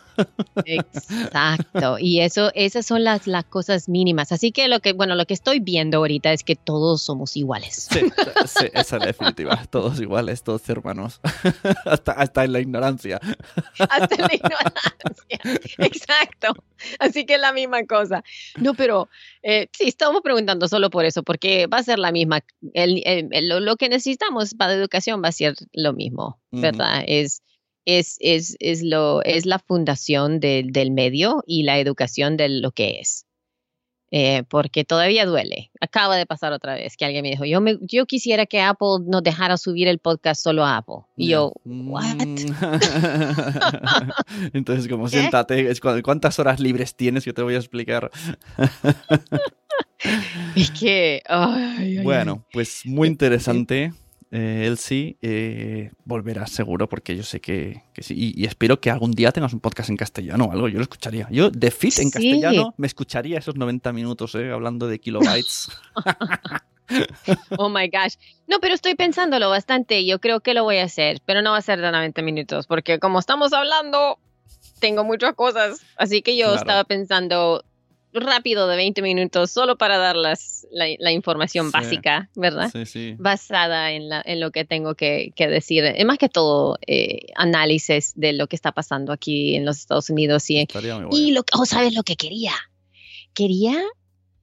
Exacto. Y eso, esas son las, las cosas mínimas. Así que lo que, bueno, lo que estoy viendo ahorita es que todos somos iguales.
Sí, sí, esa es la definitiva. Todos iguales, todos hermanos. hasta, hasta en la ignorancia.
Hasta la ignorancia. Exacto. Así que es la misma cosa. No, pero eh, sí, estamos preguntando solo por eso, porque va a ser la misma. El, el- el- lo, que necesitamos para educación va a ser lo mismo. ¿verdad? Es, es, es, es, lo, es la fundación del- del medio y la educación de lo que es. eh, porque todavía duele. Acaba de pasar otra vez que alguien me dijo, yo, me, yo quisiera que Apple nos dejara subir el podcast solo a Apple. Y yo, ¿what?
Mm. Entonces, como
¿Qué?
cu- ¿cuántas horas libres tienes? Yo te voy a explicar.
Es que, ay, ay,
Bueno, pues muy interesante. Eh, Elsie, eh, volverás seguro porque yo sé que, que sí. Y, y espero que algún día tengas un podcast en castellano o algo. Yo lo escucharía. Yo, de Fit en
Sí.
castellano, me escucharía esos 90 minutos eh, hablando de kilobytes.
Oh my gosh. No, pero estoy pensándolo bastante. Yo creo que lo voy a hacer, pero no va a ser de 90 minutos, porque como estamos hablando, tengo muchas cosas. Así que yo
Claro.
estaba pensando rápido de 20 minutos solo para dar las, la, la información
Sí.
básica, ¿verdad?
sí, sí.
Basada en, la, en lo que tengo que, que decir. Es más que todo eh, análisis de lo que está pasando aquí en los Estados Unidos y, y lo, oh, ¿sabes lo que quería? Quería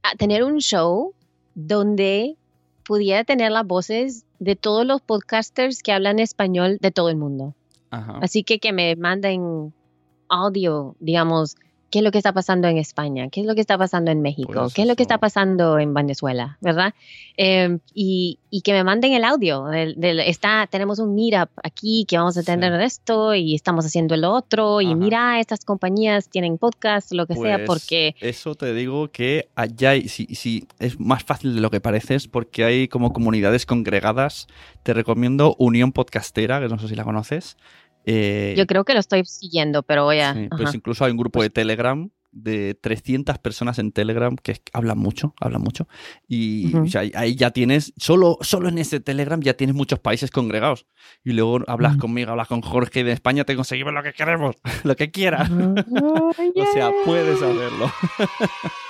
ah, tener un show donde pudiera tener las voces de todos los podcasters que hablan español de todo el mundo.
Ajá.
Así que que me manden audio, digamos, qué es lo que está pasando en España, qué es lo que está pasando en México,
Pues
qué es lo que está pasando en Venezuela, ¿verdad? Eh, y, y que me manden el audio. del- del- está, tenemos un meetup aquí que vamos a tener
Sí.
esto y estamos haciendo lo otro y
Ajá.
mira, estas compañías tienen podcast, lo que sea,
Pues,
porque...
Eso te digo que allá sí, sí, es más fácil de lo que pareces porque hay como comunidades congregadas. Te recomiendo Unión Podcastera, que no sé si la conoces. Eh,
Yo creo que lo estoy siguiendo, pero voy a...
sí, pues incluso hay un grupo de Telegram de 300 personas en Telegram que hablan mucho, hablan mucho. Y
Ujú.
o sea, ahí ya tienes, solo, solo en ese Telegram ya tienes muchos países congregados. Y luego hablas
Mm.
conmigo, hablas con Jorge y de España, te conseguimos lo que queremos, lo que quieras.
Ay,
O sea, puedes hacerlo.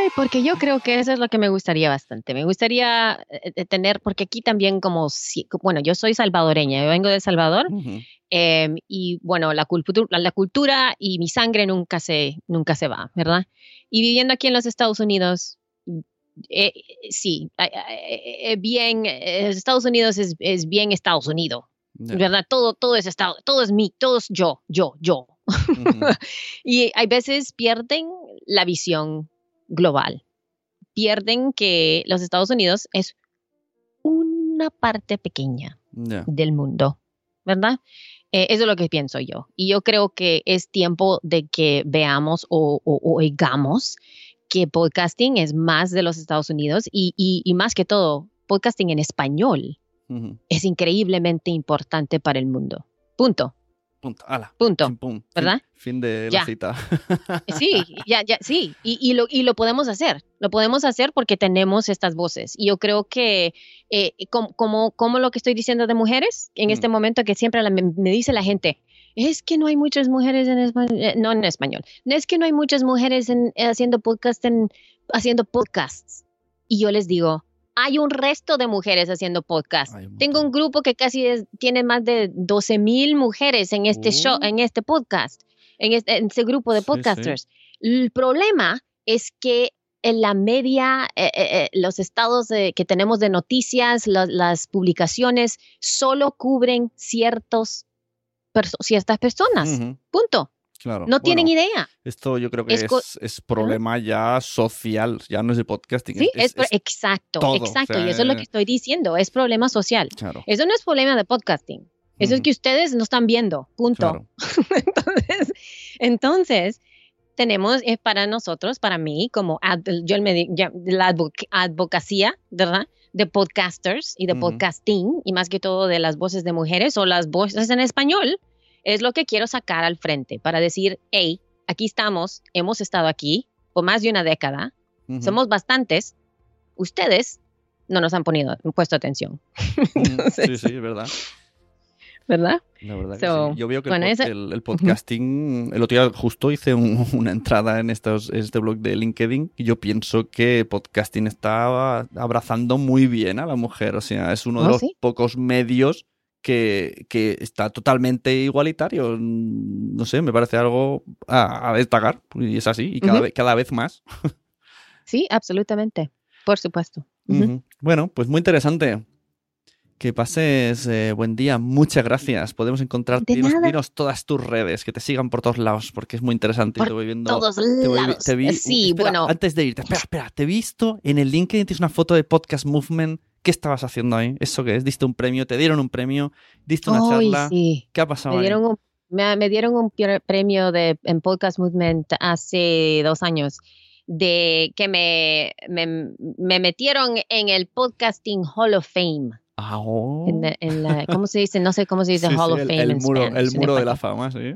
yay, porque yo creo que eso es lo que me gustaría bastante. Me gustaría eh, eh, tener, porque aquí también como, si- bueno, yo soy salvadoreña, yo vengo de El Salvador
Ujú.
em, y bueno, la, cultu- la, la cultura y mi sangre nunca se, nunca se va, ¿verdad? Y viviendo aquí en los Estados Unidos, eh, eh, sí, eh, eh, eh, bien, eh, Estados Unidos es, es bien Estados Unidos. ¿verdad? Todo, todo es Estado, todo es mí, todo es yo, yo, yo.
Ujú.
Y hay veces pierden la visión global. Pierden que los Estados Unidos es una parte pequeña del mundo, ¿verdad? Eh, eso es lo que pienso yo. Y yo creo que es tiempo de que veamos o, o- o oigamos que podcasting es más de los Estados Unidos y, y- y más que todo, podcasting en español es increíblemente importante para el mundo. Punto,
Punto. Ala.
punto.
Pum.
¿Verdad?
Fin, de
Ya.
la cita.
Sí, ya, ya, sí, y, y lo, y lo podemos hacer, lo podemos hacer porque tenemos estas voces. Y yo creo que, eh, como, como, como lo que estoy diciendo de mujeres, en
Mm.
este momento que siempre la- me, me dice la gente, es que no hay muchas mujeres en español, no en español, es que no hay muchas mujeres en, eh, haciendo podcast, en, haciendo podcasts. Y yo les digo, hay un resto de mujeres haciendo
un
Tengo un grupo que casi es- tiene más de 12 mil mujeres en este show,
Uh.
en este podcast, en este, en ese grupo de
Sí, sí.
podcasters. El problema es que en la media, eh, eh, eh, los estados de- que tenemos de noticias, la- las publicaciones, solo cubren ciertos perso- ciertas personas. Punto.
Claro.
No tienen idea.
Esto yo creo que
Es
es, problema ya social, ya no es de podcasting.
Sí,
es,
exacto,
todo, o
exacto.
sea,
y eso es lo
eh,
que estoy diciendo. Es problema social.
Claro.
Eso no es problema de podcasting. Eso es que ustedes no están viendo. Punto.
Claro.
entonces, entonces, tenemos, es para nosotros, para mí, como ad- yo me di- ya- la advoc- advocacía, ¿verdad? De podcasters y de podcasting, y más que todo de las voces de mujeres o las voces en español, es lo que quiero sacar al frente para decir, hey, aquí estamos, hemos estado aquí por más de una década, somos bastantes, ustedes no nos han ponido, puesto atención,
Ujú. Sí,
entonces-
sí, es verdad.
¿verdad?
La verdad que
So,
sí. Yo veo que
bueno,
el, pod- el- el podcasting, el otro día justo hice un- una entrada en estos, este blog de LinkedIn y yo pienso que podcasting está abrazando muy bien a la mujer. O sea, es uno de
¿Oh,
los
sí?
pocos medios que, que está totalmente igualitario. Mm, No sé, me parece algo a, a destacar y es así y cada, vez, cada vez más.
Sí, absolutamente, por supuesto.
Bueno, pues muy interesante. Que pases eh, buen día. Muchas gracias. Podemos encontrarte. Dinos, dinos todas tus redes, que te sigan por todos lados, porque es muy interesante.
Por
te voy viendo.
todos
te voy vi-
lados.
te vi-
Sí,
espera,
bueno.
Antes de irte, espera, espera. Te he visto en el LinkedIn, tienes una foto de Podcast Movement. ¿Qué estabas haciendo ahí? ¿Eso qué es? ¿Diste un premio? ¿Te dieron un premio? ¿Diste una charla?
sí.
¿Qué ha pasado
Me
ahí?
dieron un, me, me dieron un premio de, en Podcast Movement hace dos años de que me, me, me metieron en el Podcasting Hall of Fame.
Ah, oh.
En la- en la- ¿Cómo se dice? No sé cómo se dice
Sí,
Hall
sí,
of
el,
Fame
el
en
muro,
Spanish,
el muro de la fama, sí.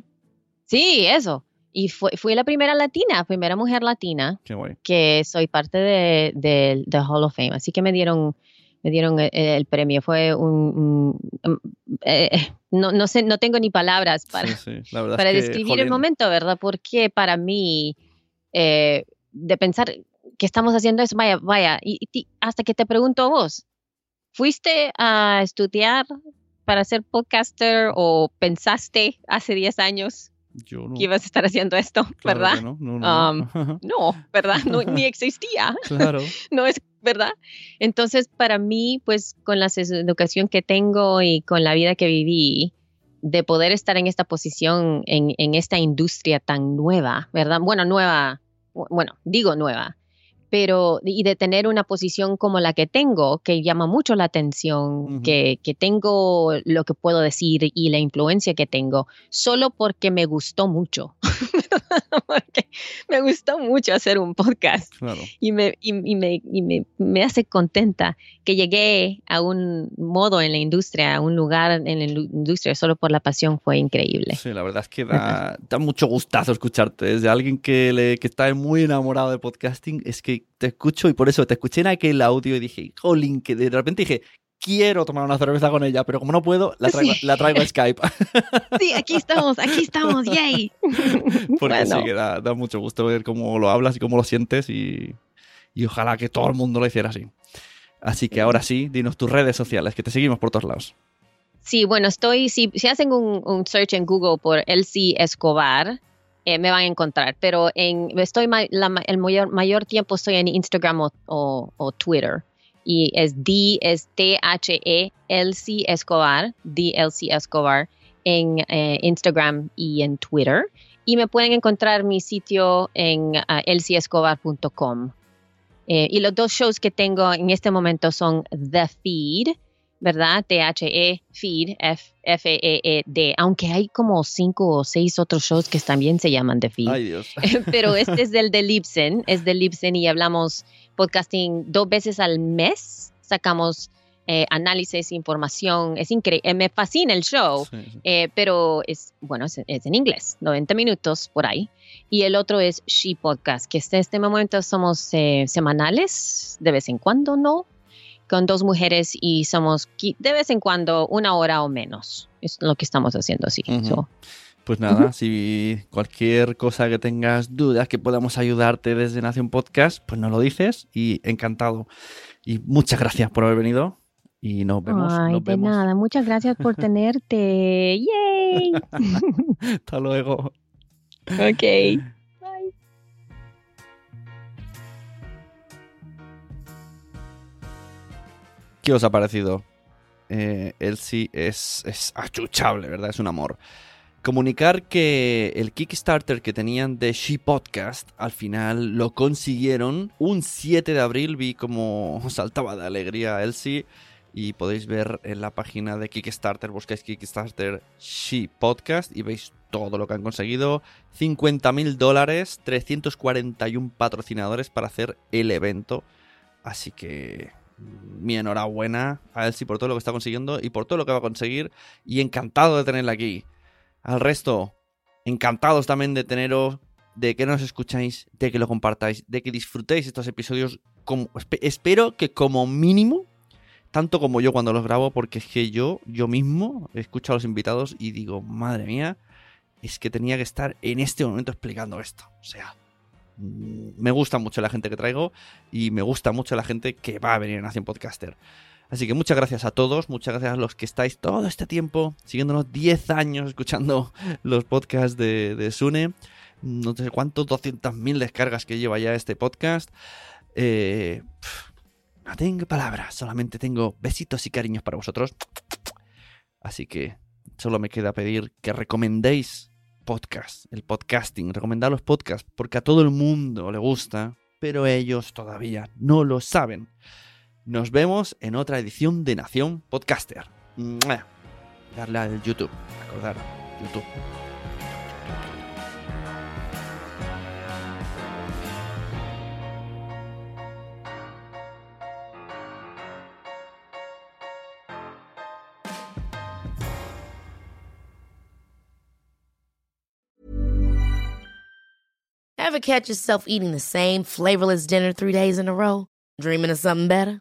Sí, eso. Y fue, fui la primera latina, primera mujer latina
Qué guay.
que soy parte de, de, de Hall of Fame. Así que me dieron, me dieron el, el premio. Fue un, un- um, eh, no, no sé, no tengo ni palabras para,
Sí, sí,
para
es que,
describir el momento, ¿verdad? Porque para mí, eh, de pensar que estamos haciendo eso, vaya, vaya, y, hasta que te pregunto a vos, ¿fuiste a estudiar para ser podcaster o pensaste hace 10 años
yo no,
que ibas a estar haciendo esto,
claro
verdad?
no, no, no. No,
¿verdad? No, ni existía,
claro.
no es verdad. Entonces, para mí, pues con la educación que tengo y con la vida que viví, de poder estar en esta posición, en, en esta industria tan nueva, ¿verdad? Bueno, nueva, bu- bueno, digo nueva, pero y de tener una posición como la que tengo, que llama mucho la atención, que, que tengo lo que puedo decir y la influencia que tengo, solo porque me gustó mucho, porque me gustó mucho hacer un podcast
Claro.
y me, y, y me, y me, me hace contenta que llegué a un modo en la industria, a un lugar en la indu- industria solo por la pasión fue increíble.
Sí, la verdad es que da, da mucho gustazo escucharte. Desde alguien que, le, que está muy enamorado de podcasting, es que te escucho y por eso te escuché en aquel audio y dije, jolín, que de repente dije, quiero tomar una cerveza con ella, pero como no puedo, la traigo,
Sí.
la traigo a Skype.
Sí, aquí estamos, aquí estamos, yay.
Porque
Bueno.
sí que da, da mucho gusto ver cómo lo hablas y cómo lo sientes y, y ojalá que todo el mundo lo hiciera así. Así que ahora sí, dinos tus redes sociales, que te seguimos por todos lados.
Sí, bueno, estoy, si, si hacen un, un search en Google por Elsie Escobar, eh, me van a encontrar, pero en, estoy ma- la ma- el mayor, mayor tiempo estoy en Instagram o, o- o Twitter. Y es D, es T-H-E, Elsie Escobar, D Elsie Escobar, en eh, Instagram y en Twitter. Y me pueden encontrar mi sitio en ah, elsiescobar.com. Eh, y los dos shows que tengo en este momento son The Feed, ¿verdad? T-H-E, Feed, F- F-E-E-D, aunque hay como cinco o seis otros shows que también se llaman The Feed.
Ay, Dios.
Pero este es del de Libsyn, es de Libsyn y hablamos podcasting dos veces al mes, sacamos eh, análisis, información, es increíble, me fascina el show.
Sí, sí.
Eh, pero es, bueno, es, es en inglés, 90 minutos por ahí. Y el otro es She Podcast, que en este momento somos eh, semanales, de vez en cuando, ¿no? Con dos mujeres y somos de vez en cuando una hora o menos. Es lo que estamos haciendo, sí. So,
Pues nada, si cualquier cosa que tengas dudas que podamos ayudarte desde Nación Podcast, pues nos lo dices y encantado. Y muchas gracias por haber venido y nos vemos.
Ay,
nos
de
vemos.
nada. Muchas gracias por tenerte. Yay.
Hasta luego.
ok. Bye.
¿Qué os ha parecido? Eh, Elsie es, es achuchable, ¿verdad? Es un amor. Comunicar que el Kickstarter que tenían de She Podcast al final lo consiguieron. Un 7 de abril vi como saltaba de alegría Elsie. Y podéis ver en la página de Kickstarter, buscáis Kickstarter She Podcast y veis todo lo que han conseguido. 50 mil dólares, 341 patrocinadores para hacer el evento. Así que mi enhorabuena a Elsie por todo lo que está consiguiendo y por todo lo que va a conseguir. Y encantado de tenerla aquí. Al resto, encantados también de teneros, de que nos escucháis, de que lo compartáis, de que disfrutéis estos episodios. Espero que como mínimo, tanto como yo cuando los grabo, porque es que yo, yo mismo, escucho a los invitados y digo, madre mía, es que tenía que estar en este momento explicando esto. O sea, mm, me gusta mucho la gente que traigo y me gusta mucho la gente que va a venir a Nación Podcaster. Así que muchas gracias a todos, muchas gracias a los que estáis todo este tiempo siguiéndonos 10 años escuchando los podcasts de, de Sune. No sé cuántos, 200.000 descargas que lleva ya este podcast. Eh, No tengo palabras, solamente tengo besitos y cariños para vosotros. Así que solo me queda pedir que recomendéis podcast, el podcasting, recomendar los podcasts, porque a todo el mundo le gusta, pero ellos todavía no lo saben. Nos vemos en otra edición de Nación Podcaster. Darle al YouTube, acordar, YouTube.
Ever catch yourself eating the same flavorless dinner three days in a row? Dreaming of something better?